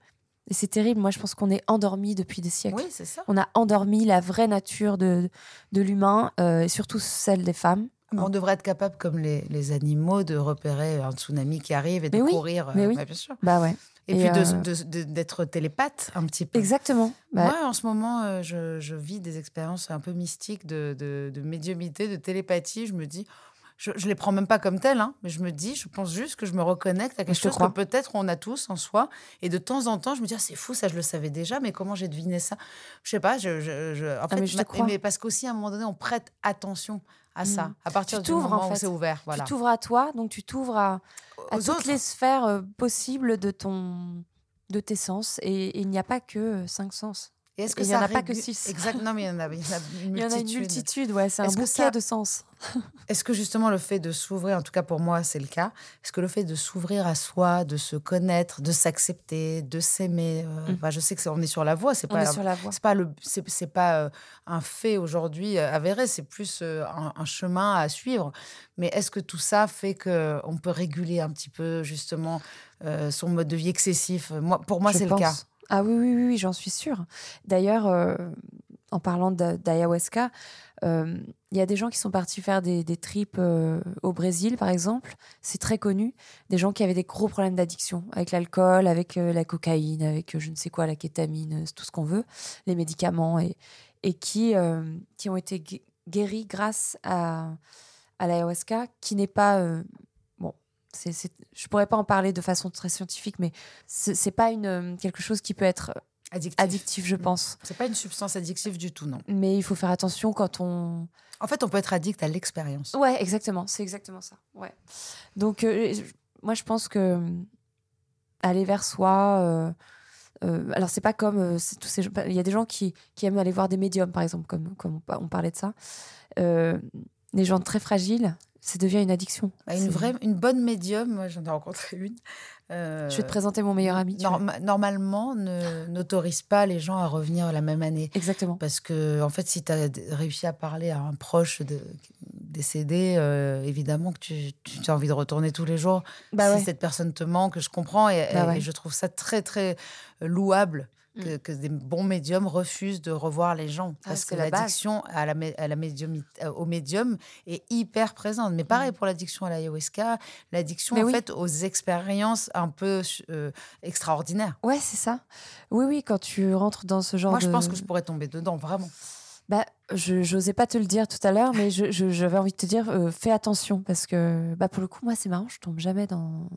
et c'est terrible. Moi je pense qu'on est endormi depuis des siècles. Oui, c'est ça. On a endormi la vraie nature de, de l'humain, euh, et surtout celle des femmes. On devrait être capable, comme les, les animaux, de repérer un tsunami qui arrive et de Mais oui, courir. mais euh, oui. bah, bien sûr. Bah ouais. Et, Et, puis euh, d'être télépathe un petit peu. Exactement. Bah, Moi, en ce moment, euh, je, je vis des expériences un peu mystiques de, de, de médiumité, de télépathie. Je me dis, je, je les prends même pas comme telles, hein, mais je me dis, je pense juste que je me reconnecte à quelque chose crois. que peut-être on a tous en soi. Et de temps en temps, je me dis, ah, c'est fou, ça, je le savais déjà, mais comment j'ai deviné ça? Je sais pas. Je, je, je- en fait, Ah, mais je te ma- crois. mais parce qu'aussi, à un moment donné, on prête attention à ça, Mm. à partir Tu du t'ouvres, en moment où fait. c'est ouvert. Voilà. Tu t'ouvres à toi, donc tu t'ouvres à, toutes autres. les sphères euh, possibles de ton de tes sens. Et et il n'y a pas que euh, cinq sens. Et est-ce que il y ça en a pas que six. Exactement, mais il y en a, il y en a une Il y en a une multitude. multitude, ouais, c'est un Est-ce que bouquet ça- de sens. Est-ce que justement le fait de s'ouvrir, en tout cas pour moi c'est le cas, est-ce que le fait de s'ouvrir à soi, de se connaître, de s'accepter, de s'aimer, euh, Mm. enfin, je sais que c'est- on est sur la voie, c'est pas est sur la voie. c'est pas le c'est pas euh, un fait aujourd'hui euh, avéré, c'est plus euh, un, un chemin à suivre. Mais est-ce que tout ça fait que on peut réguler un petit peu justement son mode de vie excessif? Moi, pour moi, c'est le cas. Ah oui, oui, oui, j'en suis sûre. D'ailleurs, euh, en parlant d'a- d'ayahuasca, euh, il y a des gens qui sont partis faire des, des trips euh, au Brésil, par exemple. C'est très connu. Des gens qui avaient des gros problèmes d'addiction avec l'alcool, avec la cocaïne, avec je ne sais quoi, la kétamine, tout ce qu'on veut, les médicaments, et, qui, qui ont été gu- guéris grâce à l'ayahuasca, qui n'est pas... c'est- je pourrais pas en parler de façon très scientifique, mais c'est, pas une, euh, quelque chose qui peut être Addictif. addictif, je Mm. pense. C'est pas une substance addictive du tout, non. Mais il faut faire attention quand on. En fait, on peut être addict à l'expérience. Ouais, exactement. C'est exactement ça. Ouais. Donc, euh, je- moi, je pense que euh, aller vers soi. euh, euh, alors, c'est pas comme tous ces. Il y a des gens qui, qui aiment aller voir des médiums, par exemple, comme, comme on, pa- on parlait de ça. Les gens très fragiles, ça devient une addiction. Bah, Une vraie, une bonne médium, moi j'en ai rencontré une. euh, Je vais te présenter mon meilleur ami. norma- normalement, ne- n'autorise pas les gens à revenir la même année. Exactement. Parce que, en fait, si tu as réussi à parler à un proche de, décédé, euh, évidemment que tu, tu as envie de retourner tous les jours. Bah si ouais. cette personne te manque, je comprends. Et, Bah et- ouais. et je trouve ça très, très louable. Que, Mm. que des bons médiums refusent de revoir les gens. Ah, Parce que la l'addiction à la, mé- à la médiumit- euh, au médium est hyper présente. Mais pareil Mm. pour l'addiction à l'ayahuasca, l'addiction en oui. fait aux expériences un peu euh, extraordinaires. Ouais, c'est ça. Oui, oui, quand tu rentres dans ce genre Moi, de. je pense que je pourrais tomber dedans, vraiment. Bah, je n'osais pas te le dire tout à l'heure, mais j'avais envie de te dire, euh, fais attention, parce que bah, pour le coup, moi, c'est marrant, je tombe jamais dans.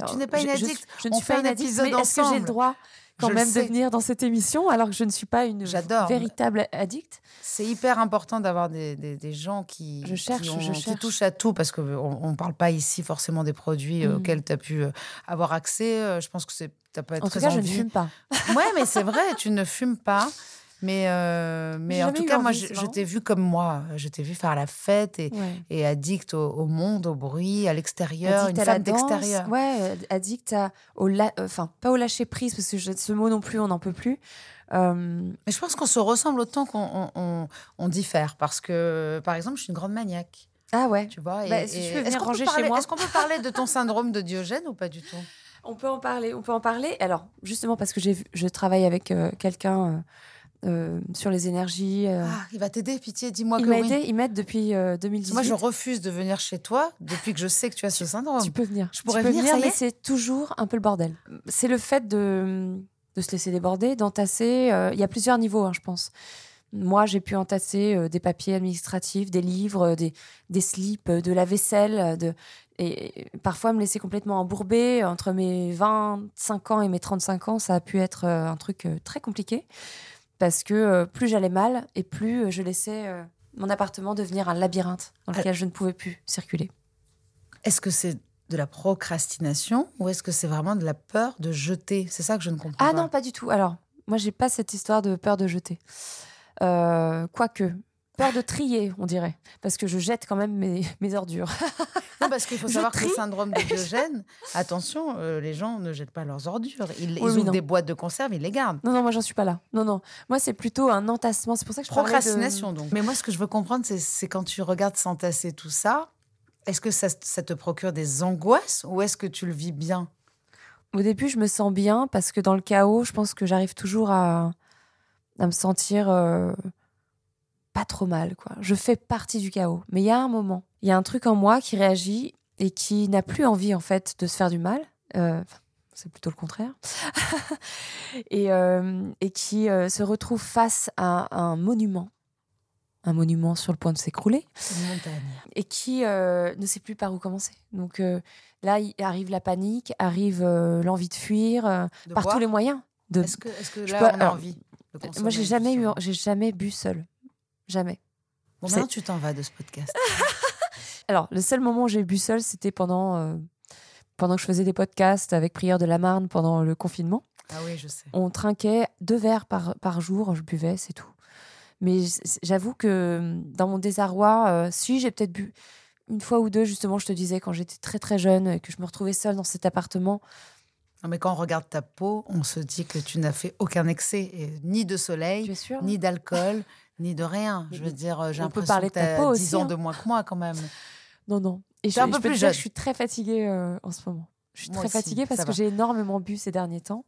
Mais tu n'es pas je- une je- addict. Je, ne On suis pas un une addict, mais est-ce que j'ai le droit quand Je même de venir dans cette émission alors que je ne suis pas une véritable addict? C'est hyper important d'avoir des, des- des gens qui, Je cherche, qui, ont- je qui cherche. touchent à tout, parce qu'on ne parle pas ici forcément des produits euh, Mm. auxquels tu as pu euh, avoir accès. Euh, Je pense que tu as pas En tout cas, je ne fume pas. Ouais, mais c'est vrai, tu ne fumes pas. Mais, euh, mais en tout cas, moi, je, t'ai vu comme moi. Je t'ai vu faire la fête et, Ouais. et addict au, au monde, au bruit, à l'extérieur, Addict une à femme d'extérieur. Ouais, euh, addict à, au la- enfin pas au lâcher prise parce que je- ce mot non plus, on n'en peut plus. Euh, Mais je pense qu'on se ressemble autant qu'on on, on- on diffère. Parce que, par exemple, je suis une grande maniaque. Ah ouais. Tu vois, Bah, si est-ce qu'on peut parler- moi. Est-ce qu'on peut parler de ton syndrome de Diogène ou pas du tout? On peut en parler, on peut en parler. Alors, justement, parce que j'ai je travaille avec euh, quelqu'un euh, euh, sur les énergies. euh, Ah, il va t'aider, pitié, dis-moi que m'a oui. aidé, il m'aide depuis euh, 2018. Moi, je refuse de venir chez toi depuis que je sais que tu as ce syndrome. Tu peux venir. Je Tu pourrais peux venir, mais est c'est toujours un peu le bordel. C'est le fait de, de se laisser déborder, d'entasser. euh, Il y a plusieurs niveaux, hein, je pense. Moi, j'ai pu entasser des papiers administratifs, des livres, des, des slips, de la vaisselle, de, et, parfois me laisser complètement embourbée. Entre mes 25 ans et mes 35 ans, ça a pu être un truc très compliqué. Parce que euh, plus j'allais mal et plus euh, je laissais euh, mon appartement devenir un labyrinthe dans lequel je ne pouvais plus circuler. Est-ce que c'est de la procrastination ou est-ce que c'est vraiment de la peur de jeter? C'est ça que je ne comprends Ah pas. non, pas du tout. Alors, moi, j'ai pas cette histoire de peur de jeter. Euh, quoique, peur de trier, on dirait. Parce que je jette quand même mes, mes ordures. Non, parce qu'il faut savoir que le syndrome de Diogène, attention, euh, les gens ne jettent pas leurs ordures. Ils, Oui, oui, ouvrent non. des boîtes de conserve, ils les gardent. Non, non, moi, j'en suis pas là. Non, non. Moi, c'est plutôt un entassement. C'est pour ça que je parlais de- Procrastination, donc. Mais moi, ce que je veux comprendre, c'est- c'est quand tu regardes s'entasser tout ça, est-ce que ça, ça te procure des angoisses ou est-ce que tu le vis bien? Au début, je me sens bien parce que dans le chaos, je pense que j'arrive toujours à, à me sentir euh, pas trop mal. Quoi. Je fais partie du chaos. Mais il y a un moment, il y a un truc en moi qui réagit et qui n'a plus envie en fait de se faire du mal. Euh, c'est plutôt le contraire. et, euh, et qui euh, se retrouve face à un monument. Un monument sur le point de s'écrouler et qui ne sait plus par où commencer. Donc là, il arrive la panique, arrive l'envie de fuir De par boire tous les moyens. De... Est-ce que, est-ce que là, peux- on a envie de Moi, j'ai jamais eu, jamais bu seul, jamais. Bon, maintenant, tu t'en vas de ce podcast. Alors, le seul moment où j'ai bu seul, c'était pendant euh, pendant que je faisais des podcasts avec Prière de la Marne pendant le confinement. Ah oui, je sais. On trinquait deux verres par, par jour, je buvais, c'est tout. Mais j'avoue que hum, dans mon désarroi, euh, si j'ai peut-être bu une fois ou deux, justement, je te disais, quand j'étais très très jeune et que je me retrouvais seule dans cet appartement. Non, mais quand on regarde ta peau, on se dit que tu n'as fait aucun excès, ni de soleil, ni d'alcool, ni de rien. Je veux dire, euh, j'ai l'impression parler que de ta tu as peau 10 aussi, ans hein. de moins que moi quand même. Non, non. Et je, un je peu peux te plus dire que jeune. je suis très fatiguée euh, en ce moment. Je suis Moi très aussi, fatiguée parce que j'ai énormément bu ces derniers temps.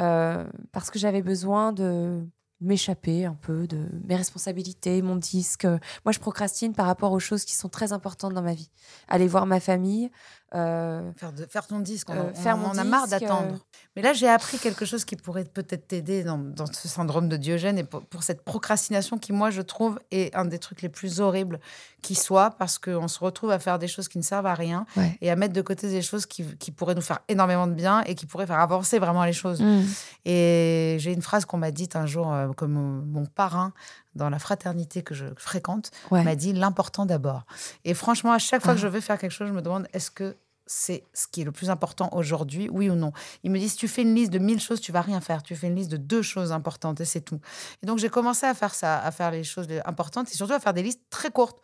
Euh, parce que j'avais besoin de m'échapper un peu de mes responsabilités, mon disque. Moi, je procrastine par rapport aux choses qui sont très importantes dans ma vie. Aller voir ma famille. Euh, Faire, de- faire ton disque, on, Euh, on- faire on mon en a marre disque, d'attendre. euh. Mais là, j'ai appris quelque chose qui pourrait peut-être t'aider dans, dans ce syndrome de Diogène et pour, pour cette procrastination qui, moi, je trouve, est un des trucs les plus horribles qui soit parce qu'on se retrouve à faire des choses qui ne servent à rien Ouais. et à mettre de côté des choses qui, qui pourraient nous faire énormément de bien et qui pourraient faire avancer vraiment les choses. Mm. Et j'ai une phrase qu'on m'a dite un jour, euh, comme euh, mon parrain dans la fraternité que je fréquente, Ouais. m'a dit l'important d'abord. Et franchement, à chaque fois Ah. que je vais faire quelque chose, je me demande est-ce que c'est ce qui est le plus important aujourd'hui, oui ou non Il me dit si tu fais une liste de 1000 choses, tu vas rien faire. Tu fais une liste de deux choses importantes et c'est tout. Et donc j'ai commencé à faire ça, à faire les choses importantes et surtout à faire des listes très courtes.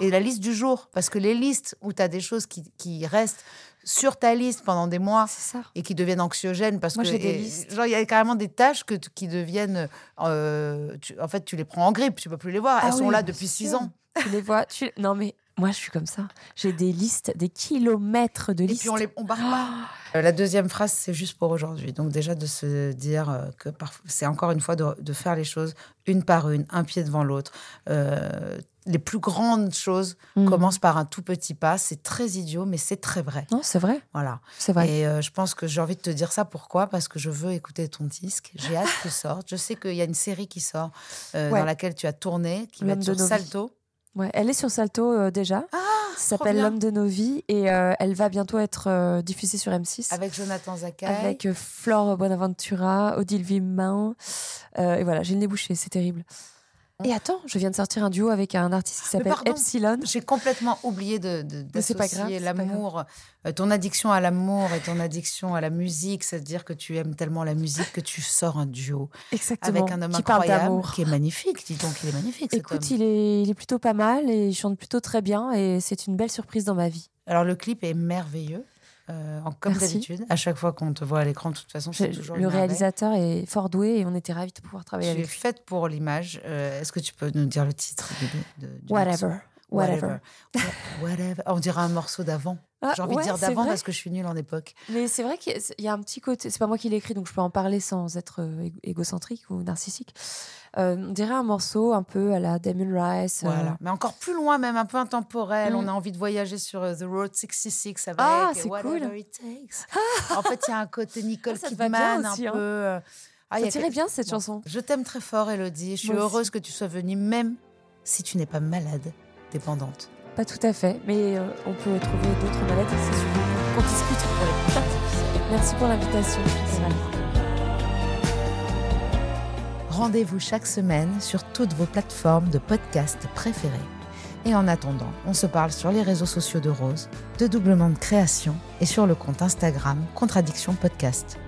Et la liste du jour, parce que les listes où tu as des choses qui, qui restent sur ta liste pendant des mois, et qui deviennent anxiogènes parce Moi, que j'ai des et- listes. genre il y a carrément des tâches que qui deviennent euh, tu- en fait tu les prends en grippe tu peux plus les voir Ah elles sont là depuis six sûr. ans Tu les vois. Tu... Non, mais moi, je suis comme ça. J'ai des listes, des kilomètres de et listes. puis on les on barre pas Euh, la deuxième phrase c'est juste pour aujourd'hui donc déjà de se dire euh, que parfois c'est encore une fois de, de faire les choses une par une un pied devant l'autre Euh, les plus grandes choses Mm. commencent par un tout petit pas c'est très idiot mais c'est très vrai Non, c'est vrai. voilà C'est vrai. Et euh, je pense que j'ai envie de te dire ça. Pourquoi? Parce que je veux écouter ton disque. J'ai hâte que sorte. Je sais qu'il y a une série qui sort euh, Ouais. dans laquelle tu as tourné, qui va être de sur. Salto. Ouais, elle est sur Salto euh, déjà. Ah, Ça s'appelle. L'homme de nos vies et euh, elle va bientôt être euh, diffusée sur M6 Avec Jonathan avec Flore Bonaventura, Odile Vimain. Et voilà, j'ai le nez bouché, c'est terrible. Et attends, je viens de sortir un duo avec un artiste qui Mais s'appelle. Epsilon. J'ai complètement oublié de, d'associer l'amour, euh, ton addiction à l'amour et ton addiction à la musique, c'est-à-dire que tu aimes tellement la musique que tu sors un duo Exactement. avec un homme qui parle incroyable d'amour. qui est magnifique. Dis donc, il est magnifique. Écoute, il est, il est plutôt pas mal et il chante plutôt très bien et c'est une belle surprise dans ma vie. Alors le clip est merveilleux, euh, comme d'habitude. À chaque fois qu'on te voit à l'écran, de toute façon, c'est toujours le réalisateur est fort doué et on était ravis de pouvoir travailler avec lui. faite pour l'image. Euh, Est-ce que tu peux nous dire le titre du, de- du Whatever. Whatever. Wha- Whatever. On dirait un morceau d'avant. Ah, J'ai envie ouais, de dire d'avant parce que je suis nulle en époque. Mais c'est vrai qu'il y a- un petit côté. C'est pas moi qui l'ai écrit, donc je peux en parler sans être euh, égo- égocentrique ou narcissique. Euh, on dirait un morceau un peu à la Damon Rice. euh, Voilà. Mais encore plus loin, même un peu intemporel. Mm. On a envie de voyager sur euh, The Road 66 avec Ah, euh, c'est Whatever cool. It Takes. en fait, il y a un côté Nicole Ah, Kidman un aussi, peu. hein. euh, ah, ça tirait quelque- bien cette Bon. chanson. Je t'aime très fort, Elodie. Je suis Moi aussi. heureuse que tu sois venue, même si tu n'es pas malade, dépendante. Pas tout à fait, mais euh, on peut trouver d'autres maladies, c'est sûr. Qu'on discute. Merci pour l'invitation. Rendez-vous chaque semaine sur toutes vos plateformes de podcast préférées. Et en attendant, on se parle sur les réseaux sociaux de Rose, de Doublement de Création et sur le compte Instagram Contradiction Podcast.